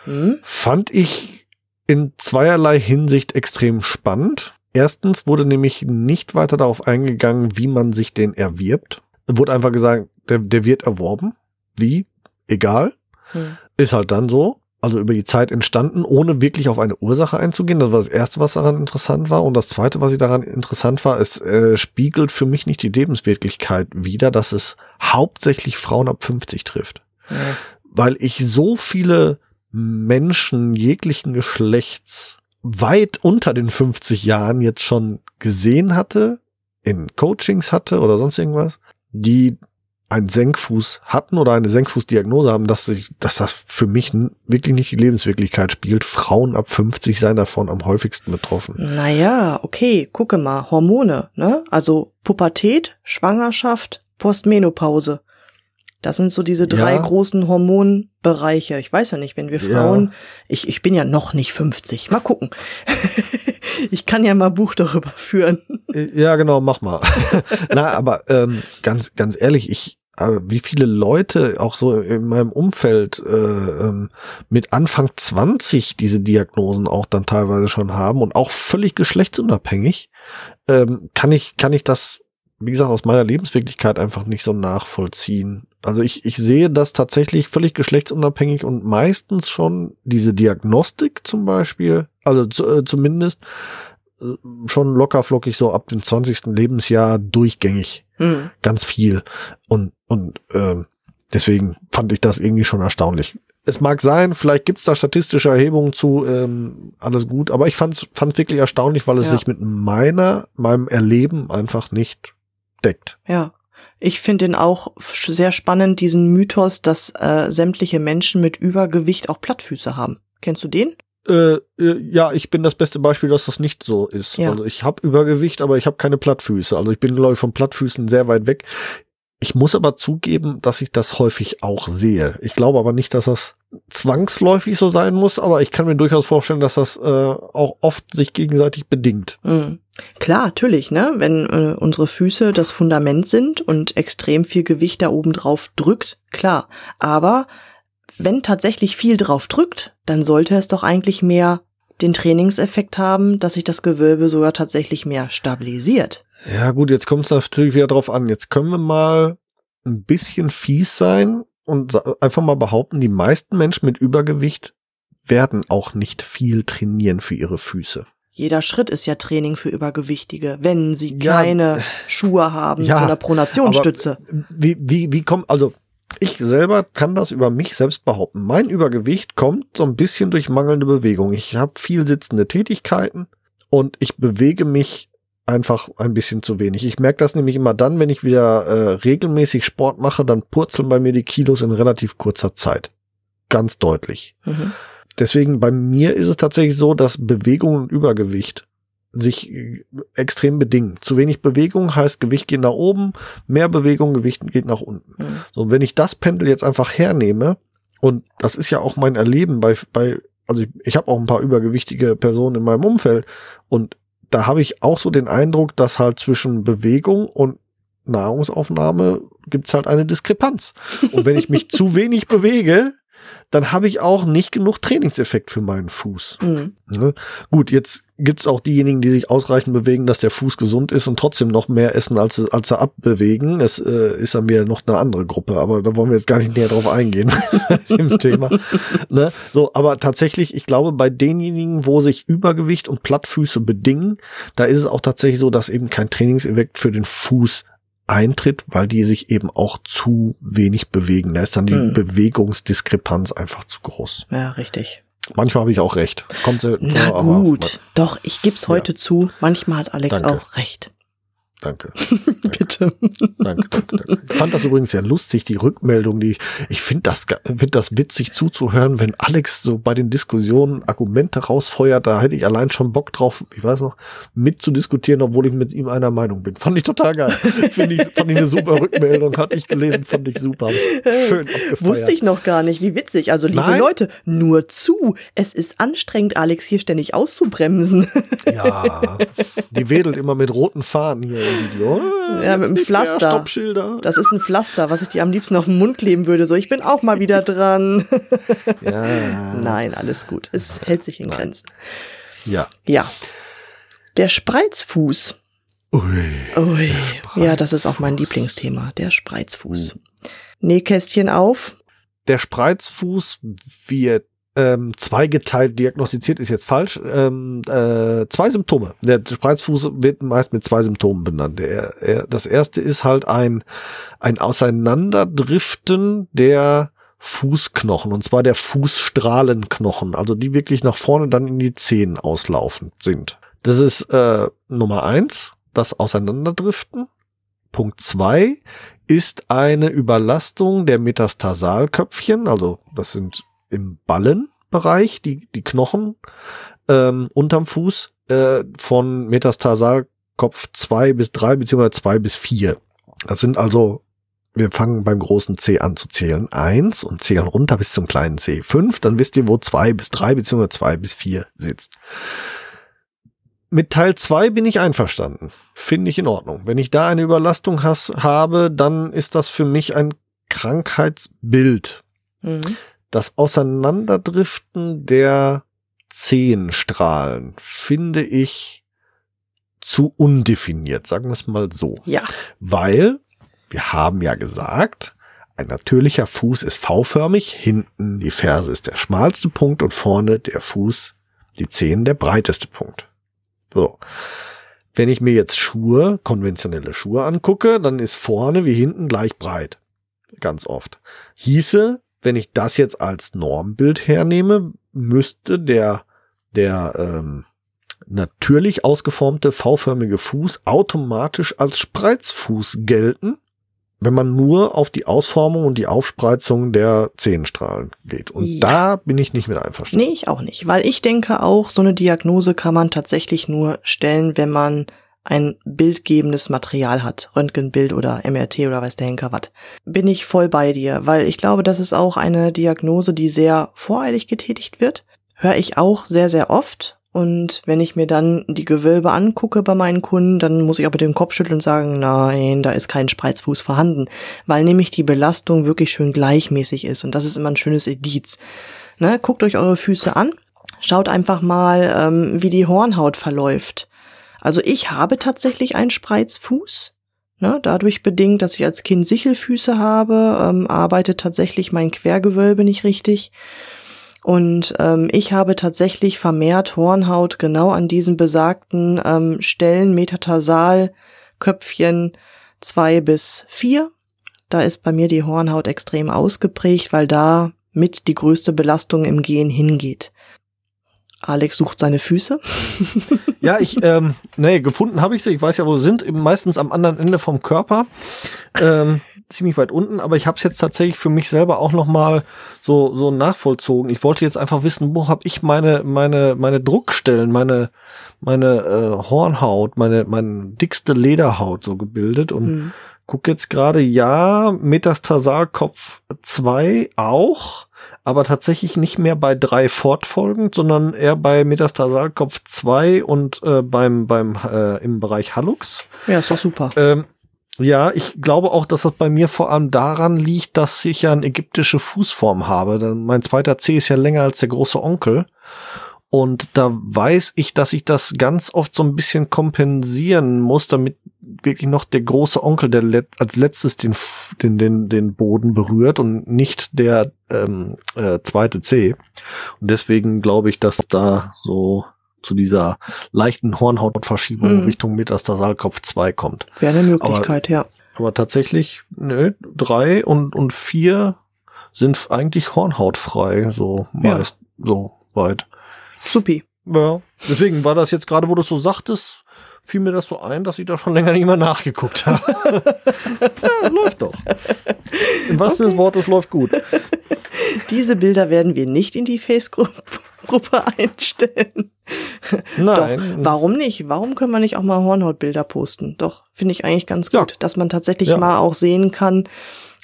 Mhm. Fand ich in zweierlei Hinsicht extrem spannend. Erstens wurde nämlich nicht weiter darauf eingegangen, wie man sich den erwirbt. Wurde einfach gesagt, der, der wird erworben. Wie? Egal. Mhm. Ist halt dann so also über die Zeit entstanden, ohne wirklich auf eine Ursache einzugehen. Das war das Erste, was daran interessant war. Und das Zweite, was ich daran interessant war, es äh, spiegelt für mich nicht die Lebenswirklichkeit wider, dass es hauptsächlich Frauen ab 50 trifft. Ja. Weil ich so viele Menschen jeglichen Geschlechts weit unter den 50 Jahren jetzt schon gesehen hatte, in Coachings hatte oder sonst irgendwas, die einen Senkfuß hatten oder eine Senkfußdiagnose haben, dass, sich, dass das für mich wirklich nicht die Lebenswirklichkeit spielt. Frauen ab 50 seien davon am häufigsten betroffen. Naja, okay, gucke mal, Hormone, ne? Also Pubertät, Schwangerschaft, Postmenopause. Das sind so diese drei ja. großen Hormonbereiche. Ich weiß ja nicht, wenn wir Frauen, ja. ich, ich bin ja noch nicht 50. Mal gucken. ich kann ja mal Buch darüber führen. Ja, genau, mach mal. Na, aber ähm, ganz, ganz ehrlich, ich, wie viele Leute auch so in meinem Umfeld äh, ähm, mit Anfang 20 diese Diagnosen auch dann teilweise schon haben und auch völlig geschlechtsunabhängig, ähm, kann ich, kann ich das, wie gesagt, aus meiner Lebenswirklichkeit einfach nicht so nachvollziehen. Also ich, ich sehe das tatsächlich völlig geschlechtsunabhängig und meistens schon diese Diagnostik zum Beispiel, also äh, zumindest äh, schon lockerflockig so ab dem 20. Lebensjahr durchgängig. Mhm. Ganz viel. Und, und ähm, deswegen fand ich das irgendwie schon erstaunlich. Es mag sein, vielleicht gibt's da statistische Erhebungen zu, ähm, alles gut, aber ich fand's fand's wirklich erstaunlich, weil es ja. sich mit meiner, meinem Erleben einfach nicht deckt. Ja. Ich finde den auch sehr spannend, diesen Mythos, dass äh, sämtliche Menschen mit Übergewicht auch Plattfüße haben. Kennst du den? Äh, äh, ja, ich bin das beste Beispiel, dass das nicht so ist. Ja. Also ich habe Übergewicht, aber ich habe keine Plattfüße. Also ich bin, glaube ich, von Plattfüßen sehr weit weg. Ich muss aber zugeben, dass ich das häufig auch sehe. Ich glaube aber nicht, dass das zwangsläufig so sein muss, aber ich kann mir durchaus vorstellen, dass das äh, auch oft sich gegenseitig bedingt. Mhm. Klar, natürlich, ne? Wenn äh, unsere Füße das Fundament sind und extrem viel Gewicht da oben drauf drückt, klar. Aber wenn tatsächlich viel drauf drückt, dann sollte es doch eigentlich mehr den Trainingseffekt haben, dass sich das Gewölbe sogar tatsächlich mehr stabilisiert. Ja gut, jetzt kommt es natürlich wieder drauf an. Jetzt können wir mal ein bisschen fies sein und einfach mal behaupten, die meisten Menschen mit Übergewicht werden auch nicht viel trainieren für ihre Füße. Jeder Schritt ist ja Training für Übergewichtige, wenn sie ja, keine Schuhe haben ja, zu einer Pronationsstütze. Wie, wie, wie kommt, also ich selber kann das über mich selbst behaupten. Mein Übergewicht kommt so ein bisschen durch mangelnde Bewegung. Ich habe viel sitzende Tätigkeiten und ich bewege mich einfach ein bisschen zu wenig. Ich merke das nämlich immer dann, wenn ich wieder äh, regelmäßig Sport mache, dann purzeln bei mir die Kilos in relativ kurzer Zeit. Ganz deutlich. Mhm. Deswegen bei mir ist es tatsächlich so, dass Bewegung und Übergewicht sich äh, extrem bedingen. Zu wenig Bewegung heißt Gewicht geht nach oben, mehr Bewegung, Gewicht geht nach unten. Mhm. So, wenn ich das Pendel jetzt einfach hernehme, und das ist ja auch mein Erleben bei, bei also ich, ich habe auch ein paar übergewichtige Personen in meinem Umfeld und da habe ich auch so den Eindruck, dass halt zwischen Bewegung und Nahrungsaufnahme gibt's halt eine Diskrepanz. Und wenn ich mich zu wenig bewege, dann habe ich auch nicht genug Trainingseffekt für meinen Fuß. Mhm. Ne? Gut, jetzt gibt's auch diejenigen, die sich ausreichend bewegen, dass der Fuß gesund ist und trotzdem noch mehr essen, als, als er abbewegen. Es äh, ist dann wieder noch eine andere Gruppe, aber da wollen wir jetzt gar nicht näher drauf eingehen im Thema. Ne? So, aber tatsächlich, ich glaube, bei denjenigen, wo sich Übergewicht und Plattfüße bedingen, da ist es auch tatsächlich so, dass eben kein Trainingseffekt für den Fuß eintritt, weil die sich eben auch zu wenig bewegen. Da ist dann die hm. Bewegungsdiskrepanz einfach zu groß. Ja, richtig. Manchmal habe ich auch recht. Kommt Na vor, gut, aber, doch, ich gebe es heute ja. zu. Manchmal hat Alex Danke. auch recht. Danke. Bitte. Danke, danke, danke. Ich fand das übrigens sehr lustig, die Rückmeldung, die ich, ich finde das, finde das witzig zuzuhören, wenn Alex so bei den Diskussionen Argumente rausfeuert, da hätte ich allein schon Bock drauf, ich weiß noch, mitzudiskutieren, obwohl ich mit ihm einer Meinung bin. Fand ich total geil. Finde ich, fand ich eine super Rückmeldung, hatte ich gelesen, fand ich super. Schön abgefeiert. Wusste ich noch gar nicht, wie witzig. Also, liebe Nein. Leute, nur zu. Es ist anstrengend, Alex hier ständig auszubremsen. Ja, die wedelt immer mit roten Fahnen hier Video. Ja, mit einem Pflaster. Das ist ein Pflaster, was ich dir am liebsten auf den Mund kleben würde. So, ich bin auch mal wieder dran. ja. Nein, alles gut. Es hält sich in Grenzen. Ja. Ja. Der Spreizfuß. Ui. Ui. Ja, das ist auch mein Lieblingsthema. Der Spreizfuß. Uh. Nähkästchen auf. Der Spreizfuß wird ähm, zweigeteilt diagnostiziert ist jetzt falsch. Ähm, äh, zwei Symptome. Der Spreizfuß wird meist mit zwei Symptomen benannt. Der, er, das erste ist halt ein, ein Auseinanderdriften der Fußknochen, und zwar der Fußstrahlenknochen, also die wirklich nach vorne dann in die Zehen auslaufend sind. Das ist äh, Nummer eins, das Auseinanderdriften. Punkt zwei ist eine Überlastung der Metatarsalköpfchen, also das sind im Ballenbereich, die, die Knochen ähm, unterm Fuß äh, von Metatarsalkopf zwei bis drei beziehungsweise zwei bis vier. Das sind also, wir fangen beim großen C an zu zählen. Eins und zählen runter bis zum kleinen C. Fünf, dann wisst ihr, wo zwei bis drei beziehungsweise zwei bis vier sitzt. Mit Teil zwei bin ich einverstanden. Finde ich in Ordnung. Wenn ich da eine Überlastung has, habe, dann ist das für mich ein Krankheitsbild. Mhm das Auseinanderdriften der Zehenstrahlen finde ich zu undefiniert, sagen wir es mal so. Ja. Weil wir haben ja gesagt, ein natürlicher Fuß ist V-förmig, hinten die Ferse ist der schmalste Punkt und vorne der Fuß, die Zehen der breiteste Punkt. So. Wenn ich mir jetzt Schuhe, konventionelle Schuhe angucke, dann ist vorne wie hinten gleich breit. Ganz oft. Hieße, wenn ich das jetzt als Normbild hernehme, müsste der, der ähm, natürlich ausgeformte V-förmige Fuß automatisch als Spreizfuß gelten, wenn man nur auf die Ausformung und die Aufspreizung der Zehenstrahlen geht. Und ja. da bin ich nicht mit einverstanden. Nee, ich auch nicht, weil ich denke auch, so eine Diagnose kann man tatsächlich nur stellen, wenn man ein bildgebendes Material hat, Röntgenbild oder MRT oder weiß der Henker was, bin ich voll bei dir, weil ich glaube, das ist auch eine Diagnose, die sehr voreilig getätigt wird. Höre ich auch sehr, sehr oft. Und wenn ich mir dann die Gewölbe angucke bei meinen Kunden, dann muss ich aber den Kopf schütteln und sagen, nein, da ist kein Spreizfuß vorhanden, weil nämlich die Belastung wirklich schön gleichmäßig ist. Und das ist immer ein schönes Ediz. Ne? Guckt euch eure Füße an, schaut einfach mal, ähm, wie die Hornhaut verläuft. Also ich habe tatsächlich einen Spreizfuß. Ne, dadurch bedingt, dass ich als Kind Sichelfüße habe, ähm, arbeitet tatsächlich mein Quergewölbe nicht richtig. Und ähm, ich habe tatsächlich vermehrt Hornhaut genau an diesen besagten ähm, Stellen, Metatarsalköpfchen zwei bis vier. Da ist bei mir die Hornhaut extrem ausgeprägt, weil da mit die größte Belastung im Gehen hingeht. Alex sucht seine Füße. ja, ich, ähm, nee, gefunden habe ich sie. Ich weiß ja, wo sie sind. Meistens am anderen Ende vom Körper. Ähm, ziemlich weit unten. Aber ich habe es jetzt tatsächlich für mich selber auch noch mal so, so nachvollzogen. Ich wollte jetzt einfach wissen, wo habe ich meine, meine, meine Druckstellen, meine, meine äh, Hornhaut, meine, meine dickste Lederhaut so gebildet. Und mhm. guck jetzt gerade, ja, Metatarsalkopf 2 auch aber tatsächlich nicht mehr bei drei fortfolgend, sondern eher bei Metatarsalkopf 2 und äh, beim, beim äh, im Bereich Hallux. Ja, ist doch super. Ähm, ja, ich glaube auch, dass das bei mir vor allem daran liegt, dass ich ja eine ägyptische Fußform habe. Mein zweiter C ist ja länger als der große Onkel. Und da weiß ich, dass ich das ganz oft so ein bisschen kompensieren muss, damit wirklich noch der große Onkel, der let als letztes den, den, den, den Boden berührt und nicht der ähm, äh, zweite C. Und deswegen glaube ich, dass da so zu dieser leichten Hornhautverschiebung mhm. Richtung Metastasalkopf 2 kommt. Wäre eine Möglichkeit, aber, ja. Aber tatsächlich, nö, drei und, und vier sind eigentlich hornhautfrei, so meist, ja. so weit. Supi. Ja, deswegen war das jetzt gerade, wo du so sagtest, fiel mir das so ein, dass ich da schon länger nicht mehr nachgeguckt habe. ja, läuft doch. Im wahrsten okay. des Wortes läuft gut. Diese Bilder werden wir nicht in die Face-Gruppe einstellen. Nein. Doch, warum nicht? Warum können wir nicht auch mal Hornhautbilder posten? Doch, finde ich eigentlich ganz gut, ja. dass man tatsächlich ja. mal auch sehen kann,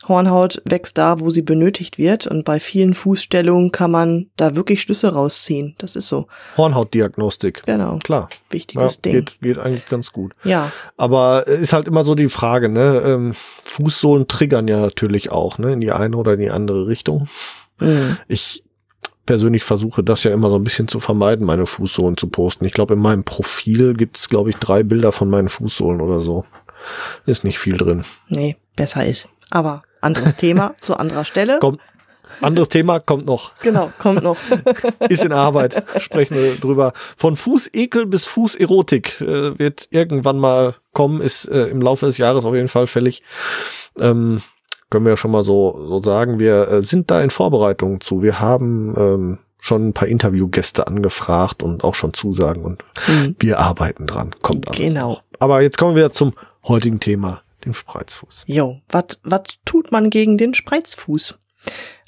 Hornhaut wächst da, wo sie benötigt wird. Und bei vielen Fußstellungen kann man da wirklich Schlüsse rausziehen. Das ist so. Hornhautdiagnostik. Genau. Klar. Wichtiges ja, Ding. Geht, geht eigentlich ganz gut. Ja. Aber ist halt immer so die Frage, ne? Ähm, Fußsohlen triggern ja natürlich auch, ne? In die eine oder in die andere Richtung. Mhm. Ich persönlich versuche das ja immer so ein bisschen zu vermeiden, meine Fußsohlen zu posten. Ich glaube, in meinem Profil gibt es, glaube ich, drei Bilder von meinen Fußsohlen oder so. Ist nicht viel drin. Nee, besser ist. Aber anderes Thema zu anderer Stelle. Kommt, anderes Thema kommt noch. Genau, kommt noch. Ist in Arbeit. Sprechen wir drüber. Von Fußekel bis Fußerotik äh, wird irgendwann mal kommen, ist äh, im Laufe des Jahres auf jeden Fall fällig. Ähm, können wir ja schon mal so, so sagen. Wir äh, sind da in Vorbereitung zu. Wir haben ähm, schon ein paar Interviewgäste angefragt und auch schon Zusagen und mhm. wir arbeiten dran. Kommt alles. Genau. Noch. Aber jetzt kommen wir zum heutigen Thema den Spreizfuß. Jo, was tut man gegen den Spreizfuß?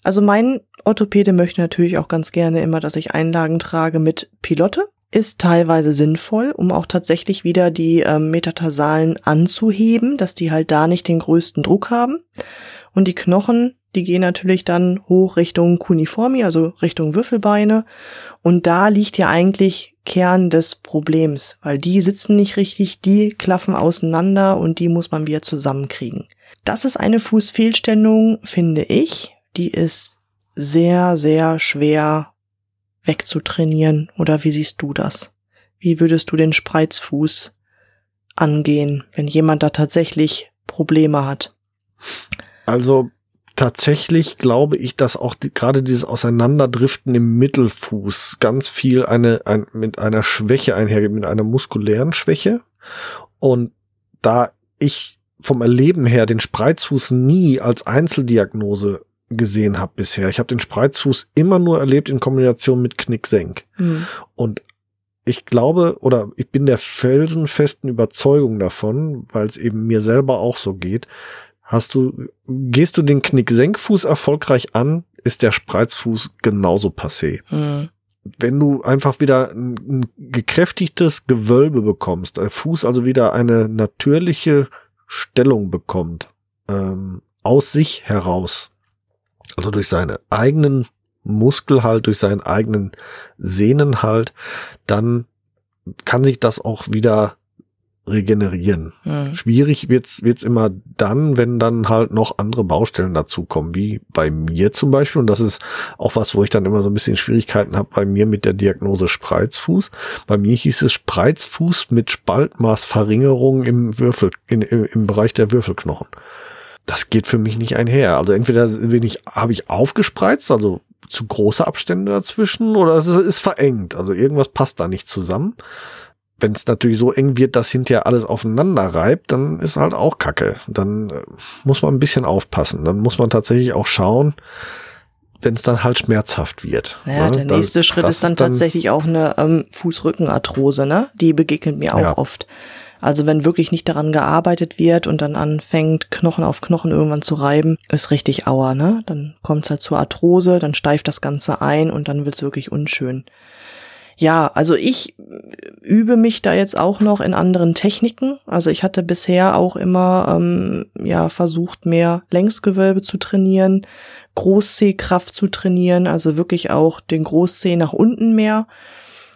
Also mein Orthopäde möchte natürlich auch ganz gerne immer, dass ich Einlagen trage mit Pilotte. Ist teilweise sinnvoll, um auch tatsächlich wieder die ähm, Metatarsalen anzuheben, dass die halt da nicht den größten Druck haben. Und die Knochen, die gehen natürlich dann hoch Richtung Cuniformi, also Richtung Würfelbeine. Und da liegt ja eigentlich Kern des Problems, weil die sitzen nicht richtig, die klaffen auseinander und die muss man wieder zusammenkriegen. Das ist eine Fußfehlstellung, finde ich. Die ist sehr, sehr schwer wegzutrainieren. Oder wie siehst du das? Wie würdest du den Spreizfuß angehen, wenn jemand da tatsächlich Probleme hat? Also tatsächlich glaube ich, dass auch die, gerade dieses Auseinanderdriften im Mittelfuß ganz viel eine, ein, mit einer Schwäche einhergeht, mit einer muskulären Schwäche. Und da ich vom Erleben her den Spreizfuß nie als Einzeldiagnose gesehen habe bisher. Ich habe den Spreizfuß immer nur erlebt in Kombination mit Knicksenk. Mhm. Und ich glaube oder ich bin der felsenfesten Überzeugung davon, weil es eben mir selber auch so geht, Hast du, gehst du den Knick-Senkfuß erfolgreich an, ist der Spreizfuß genauso passé. Mhm. Wenn du einfach wieder ein, ein gekräftigtes Gewölbe bekommst, der Fuß also wieder eine natürliche Stellung bekommt, ähm, aus sich heraus, also durch seine eigenen Muskelhalt, durch seinen eigenen Sehnenhalt, dann kann sich das auch wieder regenerieren. Mhm. Schwierig wird's wird's immer dann, wenn dann halt noch andere Baustellen dazukommen, wie bei mir zum Beispiel. Und das ist auch was, wo ich dann immer so ein bisschen Schwierigkeiten habe bei mir mit der Diagnose Spreizfuß. Bei mir hieß es Spreizfuß mit Spaltmaßverringerung im Würfel, in, im Bereich der Würfelknochen. Das geht für mich nicht einher. Also entweder bin ich, habe ich aufgespreizt, also zu große Abstände dazwischen, oder es ist, ist verengt. Also irgendwas passt da nicht zusammen wenn es natürlich so eng wird, dass hinterher alles aufeinander reibt, dann ist halt auch Kacke. Dann äh, muss man ein bisschen aufpassen. Dann muss man tatsächlich auch schauen, wenn es dann halt schmerzhaft wird. Ja, ne? der nächste das, Schritt das ist dann tatsächlich auch eine ähm, Fußrückenarthrose, ne? Die begegnet mir auch Ja. oft. Also wenn wirklich nicht daran gearbeitet wird und dann anfängt, Knochen auf Knochen irgendwann zu reiben, ist richtig Aua, ne? Dann kommt es halt zur Arthrose, dann steift das Ganze ein und dann wird's wirklich unschön. Ja, also ich übe mich da jetzt auch noch in anderen Techniken. Also ich hatte bisher auch immer ähm, ja versucht, mehr Längsgewölbe zu trainieren, Großzehkraft zu trainieren, also wirklich auch den Großzeh nach unten mehr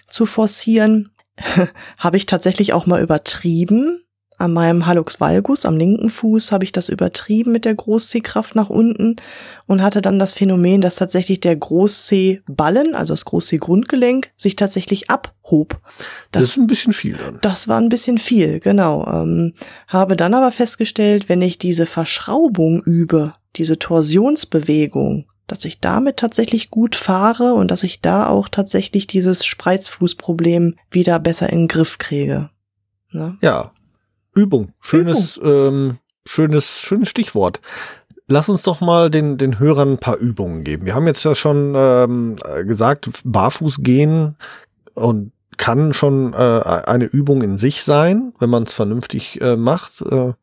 zu forcieren. habe ich tatsächlich auch mal übertrieben. An meinem Hallux valgus, am linken Fuß, habe ich das übertrieben mit der Großzehkraft nach unten und hatte dann das Phänomen, dass tatsächlich der Großzehballen, also das Großzeh-Grundgelenk, sich tatsächlich abhob. das, ist ein bisschen viel dann. Das war ein bisschen viel, genau. Ähm, habe dann aber festgestellt, wenn ich diese Verschraubung übe, diese Torsionsbewegung, dass ich damit tatsächlich gut fahre und dass ich da auch tatsächlich dieses Spreizfußproblem wieder besser in den Griff kriege. Ne? Ja, Übung. Schönes, Ähm, schönes, schönes Stichwort. Lass uns doch mal den, den Hörern ein paar Übungen geben. Wir haben jetzt ja schon ähm, gesagt, barfuß gehen und kann schon äh, eine Übung in sich sein, wenn man es vernünftig äh, macht. Äh,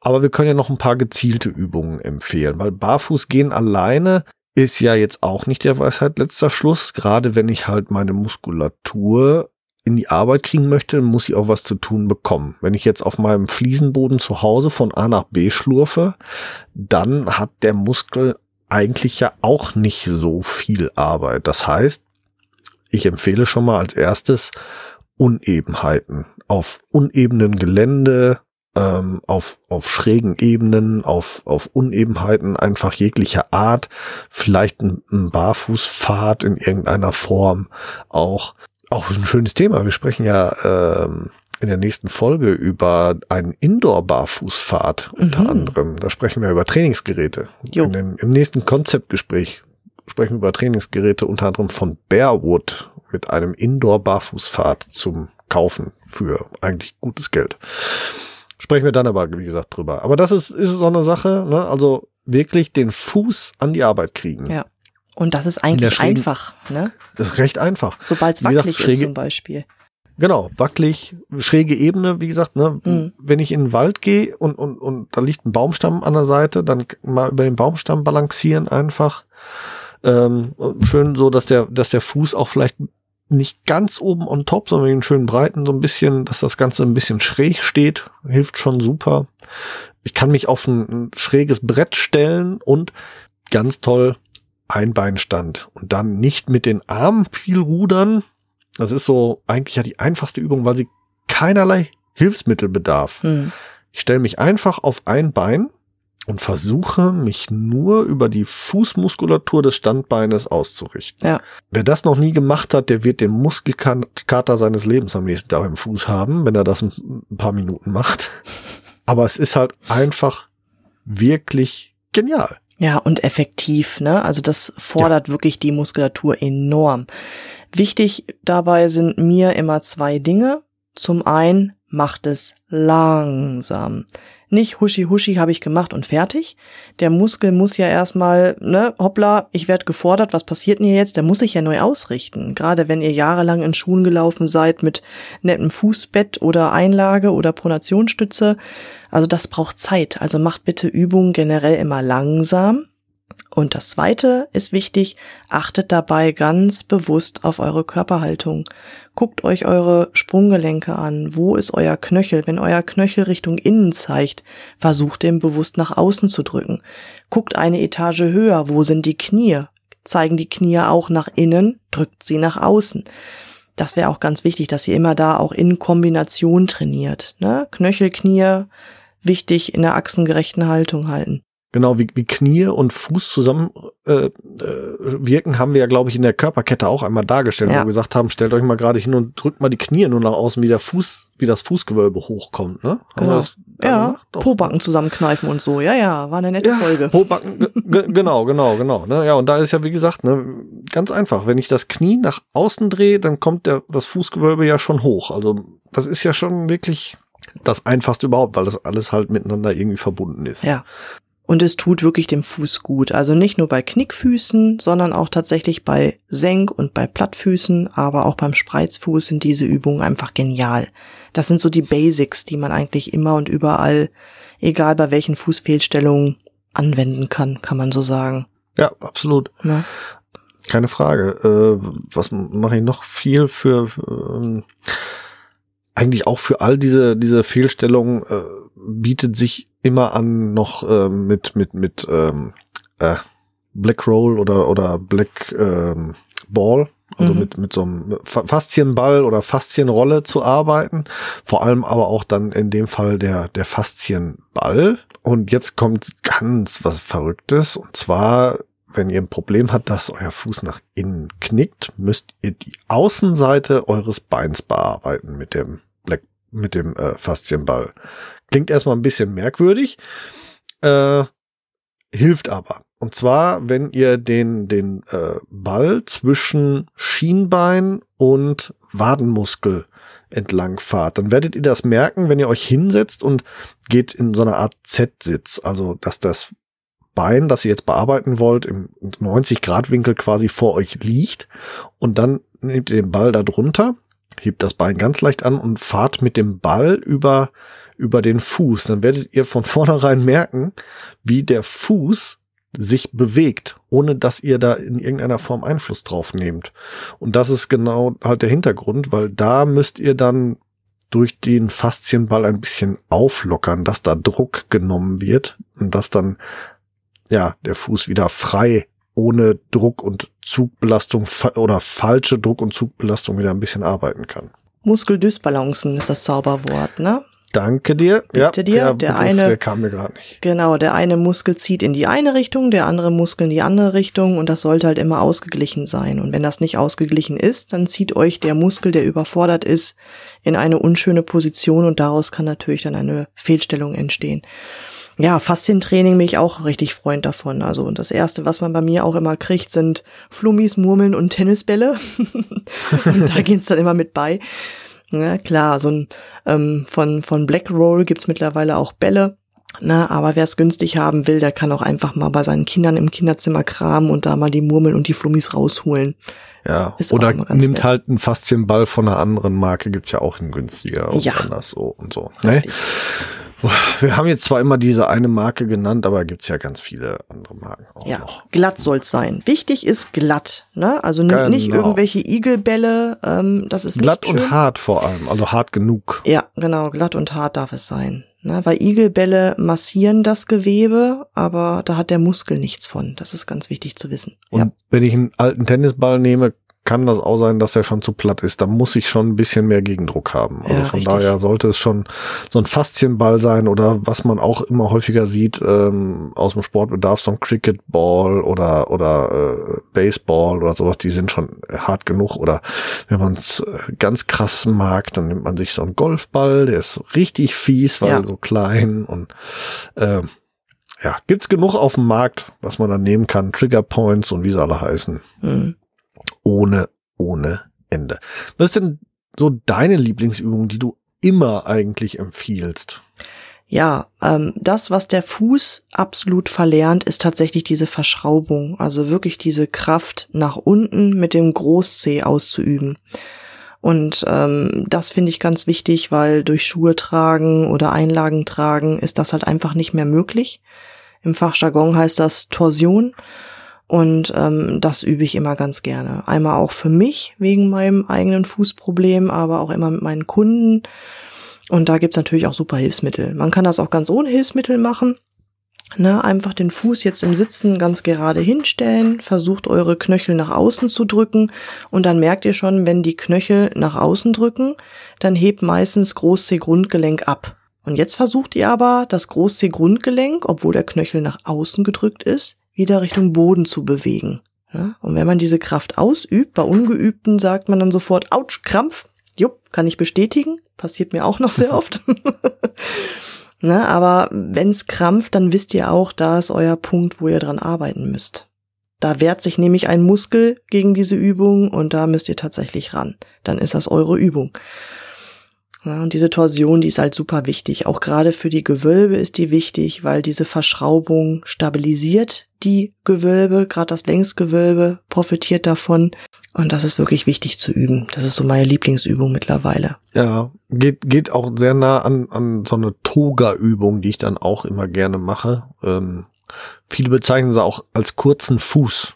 aber wir können ja noch ein paar gezielte Übungen empfehlen, weil barfuß gehen alleine ist ja jetzt auch nicht der Weisheit letzter Schluss. Gerade wenn ich halt meine Muskulatur in die Arbeit kriegen möchte, muss ich auch was zu tun bekommen. Wenn ich jetzt auf meinem Fliesenboden zu Hause von A nach B schlurfe, dann hat der Muskel eigentlich ja auch nicht so viel Arbeit. Das heißt, ich empfehle schon mal als erstes Unebenheiten. Auf unebenen Gelände, ähm, auf, auf schrägen Ebenen, auf, auf Unebenheiten einfach jeglicher Art, vielleicht ein, ein Barfußpfad in irgendeiner Form auch. Auch ein schönes Thema. Wir sprechen ja ähm, in der nächsten Folge über einen Indoor-Barfußpfad unter Mhm. anderem. Da sprechen wir über Trainingsgeräte. Dem, Im nächsten Konzeptgespräch sprechen wir über Trainingsgeräte unter anderem von Bearwood mit einem Indoor-Barfußpfad zum Kaufen für eigentlich gutes Geld. Sprechen wir dann aber, wie gesagt, drüber. Aber das ist, ist so eine Sache, ne? Also wirklich den Fuß an die Arbeit kriegen. Ja. Und das ist eigentlich schrägen- einfach, ne? Das ist recht einfach. Sobald es Wie gesagt, wackelig ist zum Beispiel. Genau, wackelig, schräge Ebene, wie gesagt, ne, Mhm. wenn ich in den Wald gehe und, und, und da liegt ein Baumstamm an der Seite, dann mal über den Baumstamm balancieren einfach. Ähm, schön so, dass der, dass der Fuß auch vielleicht nicht ganz oben on top, sondern einen schönen breiten, so ein bisschen, dass das Ganze ein bisschen schräg steht, hilft schon super. Ich kann mich auf ein, ein schräges Brett stellen und ganz toll Einbeinstand und dann nicht mit den Armen viel rudern, das ist so eigentlich ja die einfachste Übung, weil sie keinerlei Hilfsmittel bedarf. Hm. Ich stelle mich einfach auf ein Bein und versuche mich nur über die Fußmuskulatur des Standbeines auszurichten. Ja. Wer das noch nie gemacht hat, der wird den Muskelkater seines Lebens am nächsten Tag im Fuß haben, wenn er das ein paar Minuten macht. Aber es ist halt einfach wirklich genial. Ja, und effektiv, ne? Also das fordert wirklich die Muskulatur enorm. Wichtig dabei sind mir immer zwei Dinge. Zum einen macht es langsam. Nicht huschi huschi habe ich gemacht und fertig. Der Muskel muss ja erstmal, ne, hoppla, ich werde gefordert, was passiert denn hier jetzt? Der muss sich ja neu ausrichten. Gerade wenn ihr jahrelang in Schuhen gelaufen seid mit nettem Fußbett oder Einlage oder Pronationsstütze. Also das braucht Zeit. Also macht bitte Übungen generell immer langsam. Und das zweite ist wichtig, achtet dabei ganz bewusst auf eure Körperhaltung. Guckt euch eure Sprunggelenke an. Wo ist euer Knöchel? Wenn euer Knöchel Richtung innen zeigt, versucht den bewusst nach außen zu drücken. Guckt eine Etage höher. Wo sind die Knie? Zeigen die Knie auch nach innen, drückt sie nach außen. Das wäre auch ganz wichtig, dass ihr immer da auch in Kombination trainiert. Ne? Knöchel, Knie, wichtig in der achsengerechten Haltung halten. Genau, wie, wie Knie und Fuß zusammen äh, äh, wirken, haben wir ja, glaube ich, in der Körperkette auch einmal dargestellt, Ja. wo wir gesagt haben, stellt euch mal gerade hin und drückt mal die Knie nur nach außen, wie der Fuß, wie das Fußgewölbe hochkommt. Ne? Genau. Ja. Pobacken zusammenkneifen und so. Ja, ja, war eine nette Ja, Folge. Pobacken, ge- ge- genau, genau, genau. Ne? Ja, und da ist ja, wie gesagt, ne, ganz einfach. Wenn ich das Knie nach außen drehe, dann kommt der, das Fußgewölbe ja schon hoch. Also das ist ja schon wirklich das einfachste überhaupt, weil das alles halt miteinander irgendwie verbunden ist. Ja. Und es tut wirklich dem Fuß gut. Also nicht nur bei Knickfüßen, sondern auch tatsächlich bei Senk- und bei Plattfüßen, aber auch beim Spreizfuß sind diese Übungen einfach genial. Das sind so die Basics, die man eigentlich immer und überall, egal bei welchen Fußfehlstellungen, anwenden kann, kann man so sagen. Ja, absolut. Ja. Keine Frage. Äh, was mache ich noch viel für ähm, eigentlich auch für all diese diese Fehlstellungen äh, bietet sich immer an noch äh, mit mit mit ähm, äh, Black Roll oder oder Black ähm, Ball also mhm. mit mit so einem Faszienball oder Faszienrolle zu arbeiten, vor allem aber auch dann in dem Fall der der Faszienball und jetzt kommt ganz was verrücktes und zwar wenn ihr ein Problem habt, dass euer Fuß nach innen knickt, müsst ihr die Außenseite eures Beins bearbeiten mit dem Black, mit dem äh, Faszienball. Klingt erstmal ein bisschen merkwürdig, äh, hilft aber. Und zwar, wenn ihr den, den äh, Ball zwischen Schienbein und Wadenmuskel entlang fahrt, dann werdet ihr das merken, wenn ihr euch hinsetzt und geht in so einer Art Z-Sitz, also dass das Bein, das ihr jetzt bearbeiten wollt, im 90 Grad Winkel quasi vor euch liegt. Und dann nehmt ihr den Ball da drunter, hebt das Bein ganz leicht an und fahrt mit dem Ball über, über den Fuß. Dann werdet ihr von vornherein merken, wie der Fuß sich bewegt, ohne dass ihr da in irgendeiner Form Einfluss drauf nehmt. Und das ist genau halt der Hintergrund, weil da müsst ihr dann durch den Faszienball ein bisschen auflockern, dass da Druck genommen wird und dass dann ja, der Fuß wieder frei ohne Druck und Zugbelastung oder falsche Druck und Zugbelastung wieder ein bisschen arbeiten kann. Muskeldysbalancen ist das Zauberwort, ne? Danke dir. Bitte ja, dir. Der, der Begriff, eine, der kam mir gerade nicht. Genau, der eine Muskel zieht in die eine Richtung, der andere Muskel in die andere Richtung und das sollte halt immer ausgeglichen sein. Und wenn das nicht ausgeglichen ist, dann zieht euch der Muskel, der überfordert ist, in eine unschöne Position und daraus kann natürlich dann eine Fehlstellung entstehen ja, Faszientraining bin ich auch richtig Freund davon. Also und das erste, was man bei mir auch immer kriegt, sind Flummis, Murmeln und Tennisbälle. und da geht's dann immer mit bei. Ja, klar, so ein ähm, von von Black Roll gibt's mittlerweile auch Bälle. Na, aber wer es günstig haben will, der kann auch einfach mal bei seinen Kindern im Kinderzimmer kramen und da mal die Murmeln und die Flummis rausholen. Ja, Ist oder nimmt nett. halt einen Faszienball von einer anderen Marke, gibt's ja auch in günstiger und ja. anders so und so. Ne? Wir haben jetzt zwar immer diese eine Marke genannt, aber gibt's ja ganz viele andere Marken auch ja, noch. glatt soll's sein. Wichtig ist glatt, ne? Also genau. nicht irgendwelche Igelbälle, ähm, das ist glatt und hart vor allem, also hart genug. Ja, genau, glatt und hart darf es sein. Ne? Weil Igelbälle massieren das Gewebe, aber da hat der Muskel nichts von. Das ist ganz wichtig zu wissen. Und ja. wenn ich einen alten Tennisball nehme, kann das auch sein, dass er schon zu platt ist. Da muss ich schon ein bisschen mehr Gegendruck haben. Also ja, von richtig. daher sollte es schon so ein Faszienball sein oder was man auch immer häufiger sieht ähm, aus dem Sportbedarf, so ein Cricketball oder oder äh, Baseball oder sowas, die sind schon hart genug. Oder wenn man es äh, ganz krass mag, dann nimmt man sich so einen Golfball, der ist richtig fies, weil Ja. so klein und äh, ja, gibt's genug auf dem Markt, was man dann nehmen kann, Trigger Points und wie sie alle heißen Mhm. Ohne, ohne Ende. Was ist denn so deine Lieblingsübung, die du immer eigentlich empfiehlst? Ja, ähm, das, was der Fuß absolut verlernt, ist tatsächlich diese Verschraubung. Also wirklich diese Kraft nach unten mit dem Großzeh auszuüben. Und ähm, das finde ich ganz wichtig, weil durch Schuhe tragen oder Einlagen tragen ist das halt einfach nicht mehr möglich. Im Fachjargon heißt das Torsion. Und ähm, das übe ich immer ganz gerne. Einmal auch für mich wegen meinem eigenen Fußproblem, aber auch immer mit meinen Kunden. Und da gibt's natürlich auch super Hilfsmittel. Man kann das auch ganz ohne Hilfsmittel machen. Ne, einfach den Fuß jetzt im Sitzen ganz gerade hinstellen, versucht eure Knöchel nach außen zu drücken und dann merkt ihr schon, wenn die Knöchel nach außen drücken, dann hebt meistens Großzeh-Grundgelenk ab. Und jetzt versucht ihr aber, das Großzeh-Grundgelenk, obwohl der Knöchel nach außen gedrückt ist, wieder Richtung Boden zu bewegen. Ja, und wenn man diese Kraft ausübt, bei Ungeübten sagt man dann sofort, ouch, Krampf. Jupp, kann ich bestätigen. Passiert mir auch noch sehr oft. ne, aber wenn's krampft, dann wisst ihr auch, da ist euer Punkt, wo ihr dran arbeiten müsst. Da wehrt sich nämlich ein Muskel gegen diese Übung und da müsst ihr tatsächlich ran. Dann ist das eure Übung. Ja, und diese Torsion, die ist halt super wichtig. Auch gerade für die Gewölbe ist die wichtig, weil diese Verschraubung stabilisiert die Gewölbe, gerade das Längsgewölbe profitiert davon. Und das ist wirklich wichtig zu üben. Das ist so meine Lieblingsübung mittlerweile. Ja, geht, geht auch sehr nah an, an so eine Toga-Übung, die ich dann auch immer gerne mache. Ähm, viele bezeichnen sie auch als kurzen Fuß.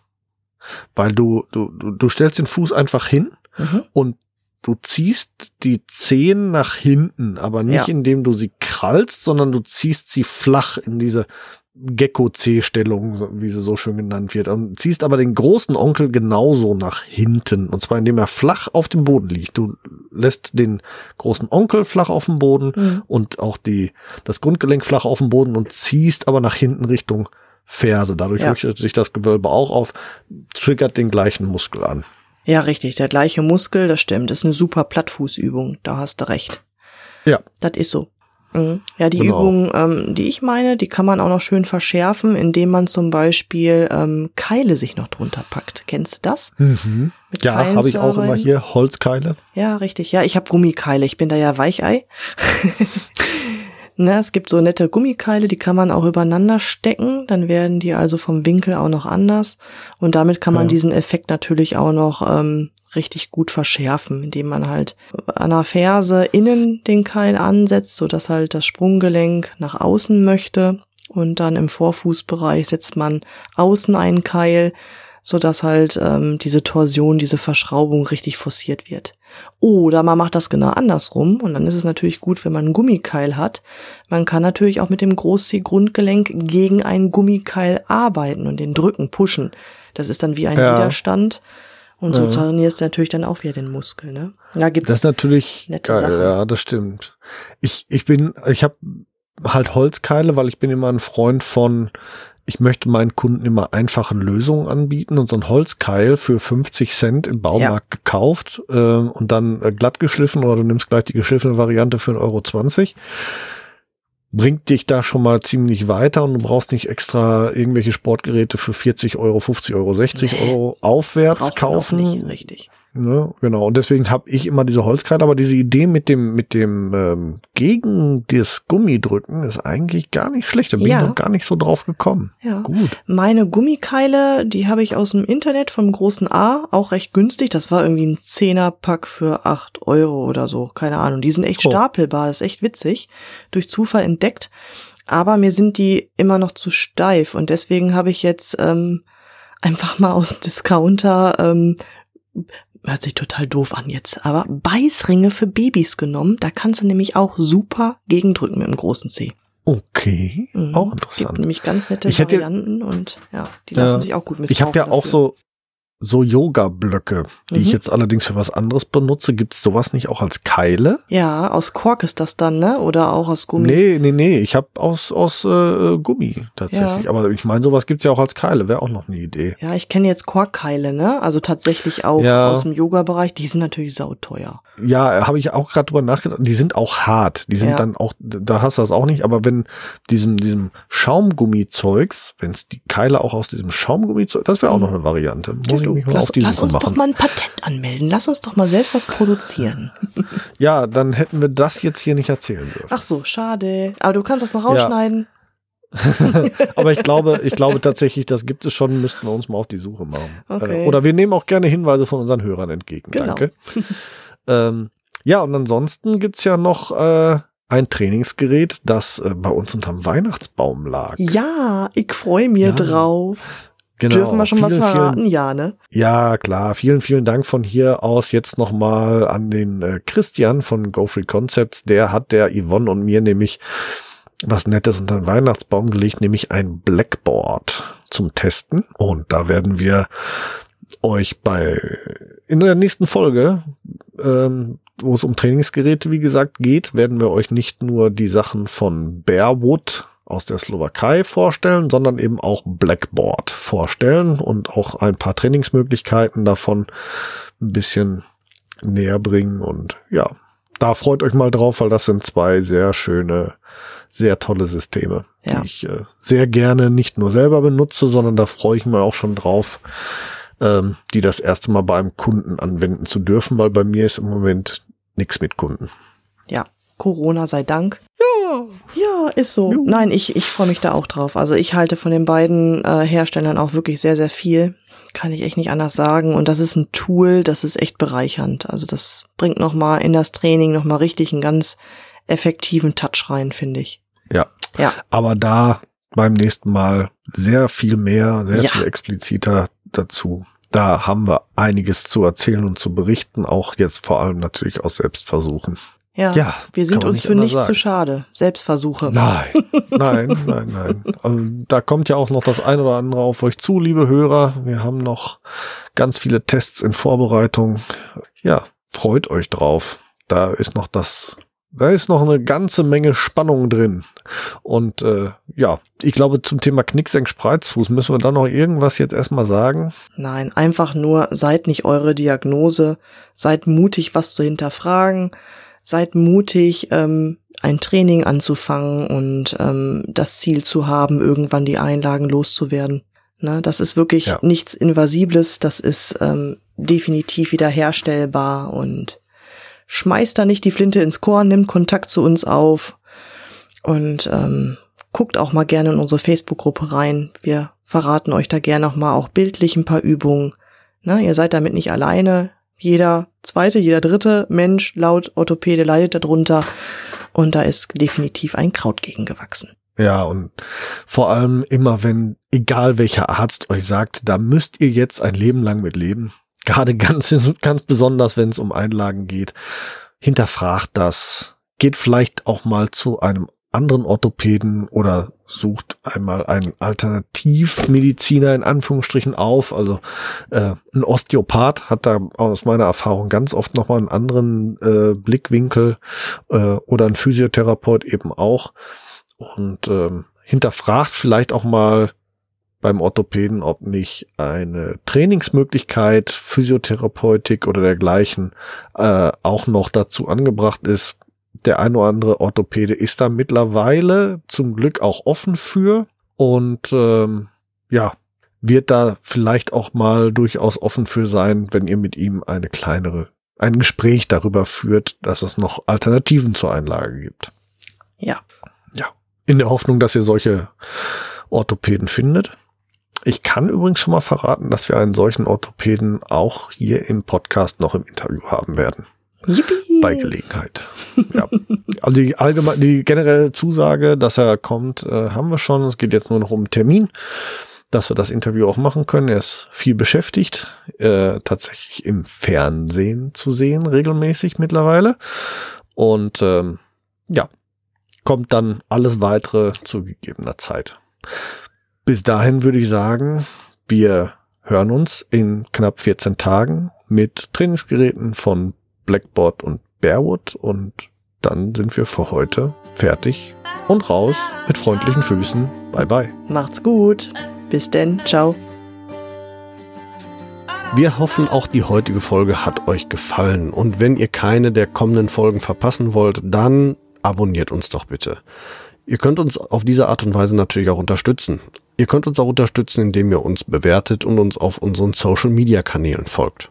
Weil du, du, du, stellst den Fuß einfach hin Mhm. und du ziehst die Zehen nach hinten, aber nicht Ja. indem du sie krallst, sondern du ziehst sie flach in diese Gecko-C-Stellung, wie sie so schön genannt wird, und ziehst aber den großen Onkel genauso nach hinten, und zwar indem er flach auf dem Boden liegt. Du lässt den großen Onkel flach auf dem Boden Mhm. und auch die, das Grundgelenk flach auf dem Boden und ziehst aber nach hinten Richtung Ferse. Dadurch Ja. richtet sich das Gewölbe auch auf, triggert den gleichen Muskel an. Ja, richtig. Der gleiche Muskel, das stimmt. Das ist eine super Plattfußübung. Da hast du recht. Ja. Das ist so. Mhm. Ja, die Genau. Übung, ähm, die ich meine, die kann man auch noch schön verschärfen, indem man zum Beispiel ähm, Keile sich noch drunter packt. Kennst du das? Mhm. Mit Ja, habe ich auch immer hier Holzkeile. Ja, richtig. Ja, ich habe Gummikeile. Ich bin da ja Weichei. ne, es gibt so nette Gummikeile, die kann man auch übereinander stecken. Dann werden die also vom Winkel auch noch anders. Und damit kann man Ja. diesen Effekt natürlich auch noch ähm, richtig gut verschärfen, indem man halt an der Ferse innen den Keil ansetzt, so dass halt das Sprunggelenk nach außen möchte. Und dann im Vorfußbereich setzt man außen einen Keil, so dass halt ähm, diese Torsion, diese Verschraubung richtig forciert wird. Oder man macht das genau andersrum und dann ist es natürlich gut, wenn man einen Gummikeil hat. Man kann natürlich auch mit dem Großzeh-Grundgelenk gegen einen Gummikeil arbeiten und den drücken, pushen. Das ist dann wie ein Ja. Widerstand. Und so Ja. trainierst du natürlich dann auch wieder den Muskel, ne? Da gibt's Das ist natürlich nette geil, Sachen. ja, das stimmt. Ich, ich bin, ich habe halt Holzkeile, weil ich bin immer ein Freund von, ich möchte meinen Kunden immer einfache Lösungen anbieten und so ein Holzkeil für 50 Cent im Baumarkt gekauft äh, und dann äh, glatt geschliffen oder du nimmst gleich die geschliffene Variante für 1,20 Euro. Bringt dich da schon mal ziemlich weiter und du brauchst nicht extra irgendwelche Sportgeräte für 40 Euro, 50 Euro, 60 Nee. Euro aufwärts kaufen. nicht, richtig. Ne, genau. Und deswegen habe ich immer diese Holzkeile, aber diese Idee mit dem, mit dem ähm, gegen das Gummidrücken ist eigentlich gar nicht schlecht. Da bin Ja. ich noch gar nicht so drauf gekommen. Ja. Gut. Meine Gummikeile, die habe ich aus dem Internet vom großen A, auch recht günstig. Das war irgendwie ein Zehnerpack für acht Euro oder so. Keine Ahnung. Die sind echt Oh. stapelbar. Das ist echt witzig. Durch Zufall entdeckt. Aber mir sind die immer noch zu steif. Und deswegen habe ich jetzt ähm, einfach mal aus dem Discounter, ähm, hört sich total doof an jetzt, aber Beißringe für Babys genommen. Da kannst du nämlich auch super gegendrücken mit dem großen C. Okay. Mhm. Auch Gibt interessant. nämlich ganz nette Ich hätte- Varianten und ja, die lassen sich auch gut missbrauchen. Ich habe ja auch dafür. so so Yoga-Blöcke, die Mhm. ich jetzt allerdings für was anderes benutze. Gibt's sowas nicht auch als Keile? Ja, aus Kork ist das dann, ne? Oder auch aus Gummi. Nee, nee, nee. Ich habe aus aus äh, Gummi tatsächlich. Ja. Aber ich meine, sowas gibt's ja auch als Keile. Wäre auch noch eine Idee. Ja, ich kenne jetzt Korkkeile, ne? Also tatsächlich auch Ja. aus dem Yoga-Bereich. Die sind natürlich sauteuer. Ja, habe ich auch gerade drüber nachgedacht. Die sind auch hart. Die sind Ja. dann auch, da hast du das auch nicht. Aber wenn diesem, diesem Schaumgummizeugs, wenn es die Keile auch aus diesem Schaumgummizeug, das wäre auch noch eine Variante. Muss ich du, lass, lass uns machen. doch mal ein Patent anmelden. Lass uns doch mal selbst was produzieren. Ja, dann hätten wir das jetzt hier nicht erzählen dürfen. Ach so, schade. Aber du kannst das noch Ja. rausschneiden. Aber ich glaube, ich glaube tatsächlich, das gibt es schon, müssten wir uns mal auf die Suche machen. Okay. Äh, Oder wir nehmen auch gerne Hinweise von unseren Hörern entgegen. Genau. Danke. ähm, ja, und ansonsten gibt's ja noch äh, ein Trainingsgerät, das äh, bei uns unterm Weihnachtsbaum lag. Ja, ich freue mich Ja. drauf. Genau. Dürfen wir schon was Vielen, vielen- verraten? Ja, ne? Ja, klar. Vielen, vielen Dank von hier aus jetzt nochmal an den äh, Christian von Go Free Concepts. Der hat der Yvonne und mir nämlich was Nettes unter den Weihnachtsbaum gelegt, nämlich ein Blackboard zum Testen. Und da werden wir euch bei in der nächsten Folge, ähm, wo es um Trainingsgeräte, wie gesagt, geht, werden wir euch nicht nur die Sachen von Bearwood aus der Slowakei vorstellen, sondern eben auch Blackboard vorstellen und auch ein paar Trainingsmöglichkeiten davon ein bisschen näher bringen. Und ja, da freut euch mal drauf, weil das sind zwei sehr schöne, sehr tolle Systeme, Ja. die ich äh, sehr gerne nicht nur selber benutze, sondern da freue ich mich auch schon drauf, ähm, die das erste Mal beim Kunden anwenden zu dürfen, weil bei mir ist im Moment nichts mit Kunden. Ja, Corona sei Dank. Ja. Ja, ist so. Juhu. Nein, ich, ich freue mich da auch drauf. Also ich halte von den beiden äh, Herstellern auch wirklich sehr, sehr viel. Kann ich echt nicht anders sagen. Und das ist ein Tool, das ist echt bereichernd. Also das bringt nochmal in das Training nochmal richtig einen ganz effektiven Touch rein, finde ich. Ja. Ja. Aber da beim nächsten Mal sehr viel mehr, sehr Ja. viel expliziter dazu. Da haben wir einiges zu erzählen und zu berichten, auch jetzt vor allem natürlich aus Selbstversuchen. Ja, Ja, wir sind uns nicht für nichts zu schade. Selbstversuche. Nein, nein, nein, nein. Also, da kommt ja auch noch das ein oder andere auf euch zu, liebe Hörer. Wir haben noch ganz viele Tests in Vorbereitung. Ja, freut euch drauf. Da ist noch das, da ist noch eine ganze Menge Spannung drin. Und äh, ja, ich glaube, zum Thema Knicksenk-Spreizfuß müssen wir da noch irgendwas jetzt erstmal sagen. Nein, einfach nur seid nicht eure Diagnose, seid mutig, was zu hinterfragen, seid mutig, ähm, ein Training anzufangen und ähm, das Ziel zu haben, irgendwann die Einlagen loszuwerden. Ne, das ist wirklich Ja. nichts Invasibles, das ist ähm, definitiv wiederherstellbar und schmeißt da nicht die Flinte ins Korn, nimmt Kontakt zu uns auf und ähm, guckt auch mal gerne in unsere Facebook-Gruppe rein. Wir verraten euch da gerne noch mal auch bildlich ein paar Übungen. Na, ihr seid damit nicht alleine. Jeder zweite, jeder dritte Mensch laut Orthopäde leidet darunter. Und da ist definitiv ein Kraut gegen gewachsen. Ja, und vor allem immer, wenn, egal welcher Arzt euch sagt, da müsst ihr jetzt ein Leben lang mit leben. Gerade ganz, ganz besonders, wenn es um Einlagen geht. Hinterfragt das. Geht vielleicht auch mal zu einem anderen Orthopäden oder sucht einmal einen Alternativmediziner in Anführungsstrichen auf. Also äh, ein Osteopath hat da aus meiner Erfahrung ganz oft nochmal einen anderen äh, Blickwinkel äh, oder ein Physiotherapeut eben auch und ähm, hinterfragt vielleicht auch mal beim Orthopäden, ob nicht eine Trainingsmöglichkeit, Physiotherapeutik oder dergleichen äh, auch noch dazu angebracht ist. Der ein oder andere Orthopäde ist da mittlerweile zum Glück auch offen für und ähm, ja, wird da vielleicht auch mal durchaus offen für sein, wenn ihr mit ihm eine kleinere, ein Gespräch darüber führt, dass es noch Alternativen zur Einlage gibt. Ja. Ja. In der Hoffnung, dass ihr solche Orthopäden findet. Ich kann übrigens schon mal verraten, dass wir einen solchen Orthopäden auch hier im Podcast noch im Interview haben werden. Yippie! Bei Gelegenheit. Ja. Also die allgemeine, die generelle Zusage, dass er kommt, äh, haben wir schon. Es geht jetzt nur noch um Termin, dass wir das Interview auch machen können. Er ist viel beschäftigt, äh, tatsächlich im Fernsehen zu sehen, regelmäßig mittlerweile. Und ähm, ja, kommt dann alles weitere zu gegebener Zeit. Bis dahin würde ich sagen, wir hören uns in knapp 14 Tagen mit Trainingsgeräten von Blackboard und Bearwood und dann sind wir für heute fertig und raus mit freundlichen Füßen. Bye bye. Macht's gut. Bis denn. Ciao. Wir hoffen, auch die heutige Folge hat euch gefallen. Und wenn ihr keine der kommenden Folgen verpassen wollt, dann abonniert uns doch bitte. Ihr könnt uns auf diese Art und Weise natürlich auch unterstützen. Ihr könnt uns auch unterstützen, indem ihr uns bewertet und uns auf unseren Social-Media-Kanälen folgt.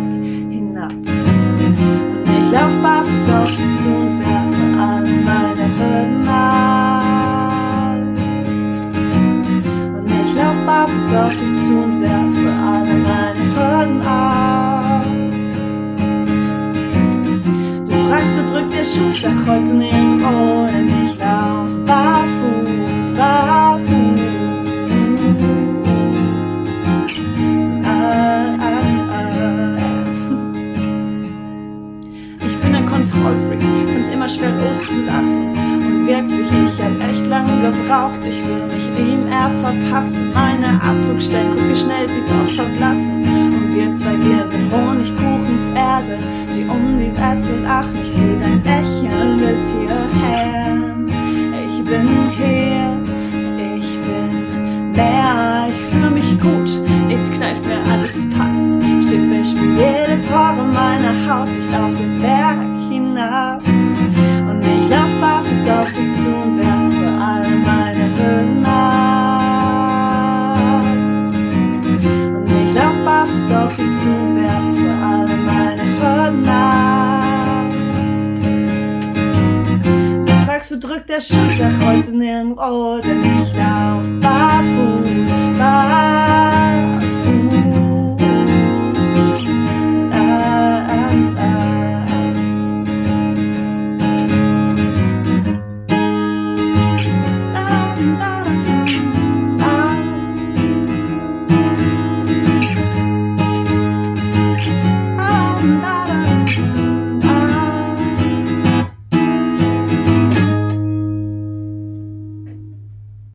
auf dich zu und werfe alle meine Hürden ab. Und ich lauf barfuß auf dich zu und werfe alle meine Hürden ab. Du fragst, wo drückt der Schuh, sag heute nirgendwo, denn ich lauf barfuß, barfuß. Ein Kontrollfreak, find's immer schwer loszulassen. Und wirklich, ich hab echt lange gebraucht. Ich will mich ihm eher verpassen. Meine Abdruckstellen, guck wie schnell sie doch verblassen. Und wir zwei, wir sind Honigkuchenpferde, die um die Wette lachen. Ich seh dein Lächeln bis hierher. Ich bin hier, ich bin mehr, ich fühl mich gut. Nichts kneift mir, alles passt. Steh fest, spür jede Pore meiner Haut. Ich lauf den Berg hinab. Und ich lauf barfuß auf dich zu und werfe alle meine Hürden ab. Und ich lauf barfuß auf dich zu und werfe alle meine Hürden ab. Du fragst, wo drückt der Schuh, sag heute nirgendwo, denn ich lauf barfuß,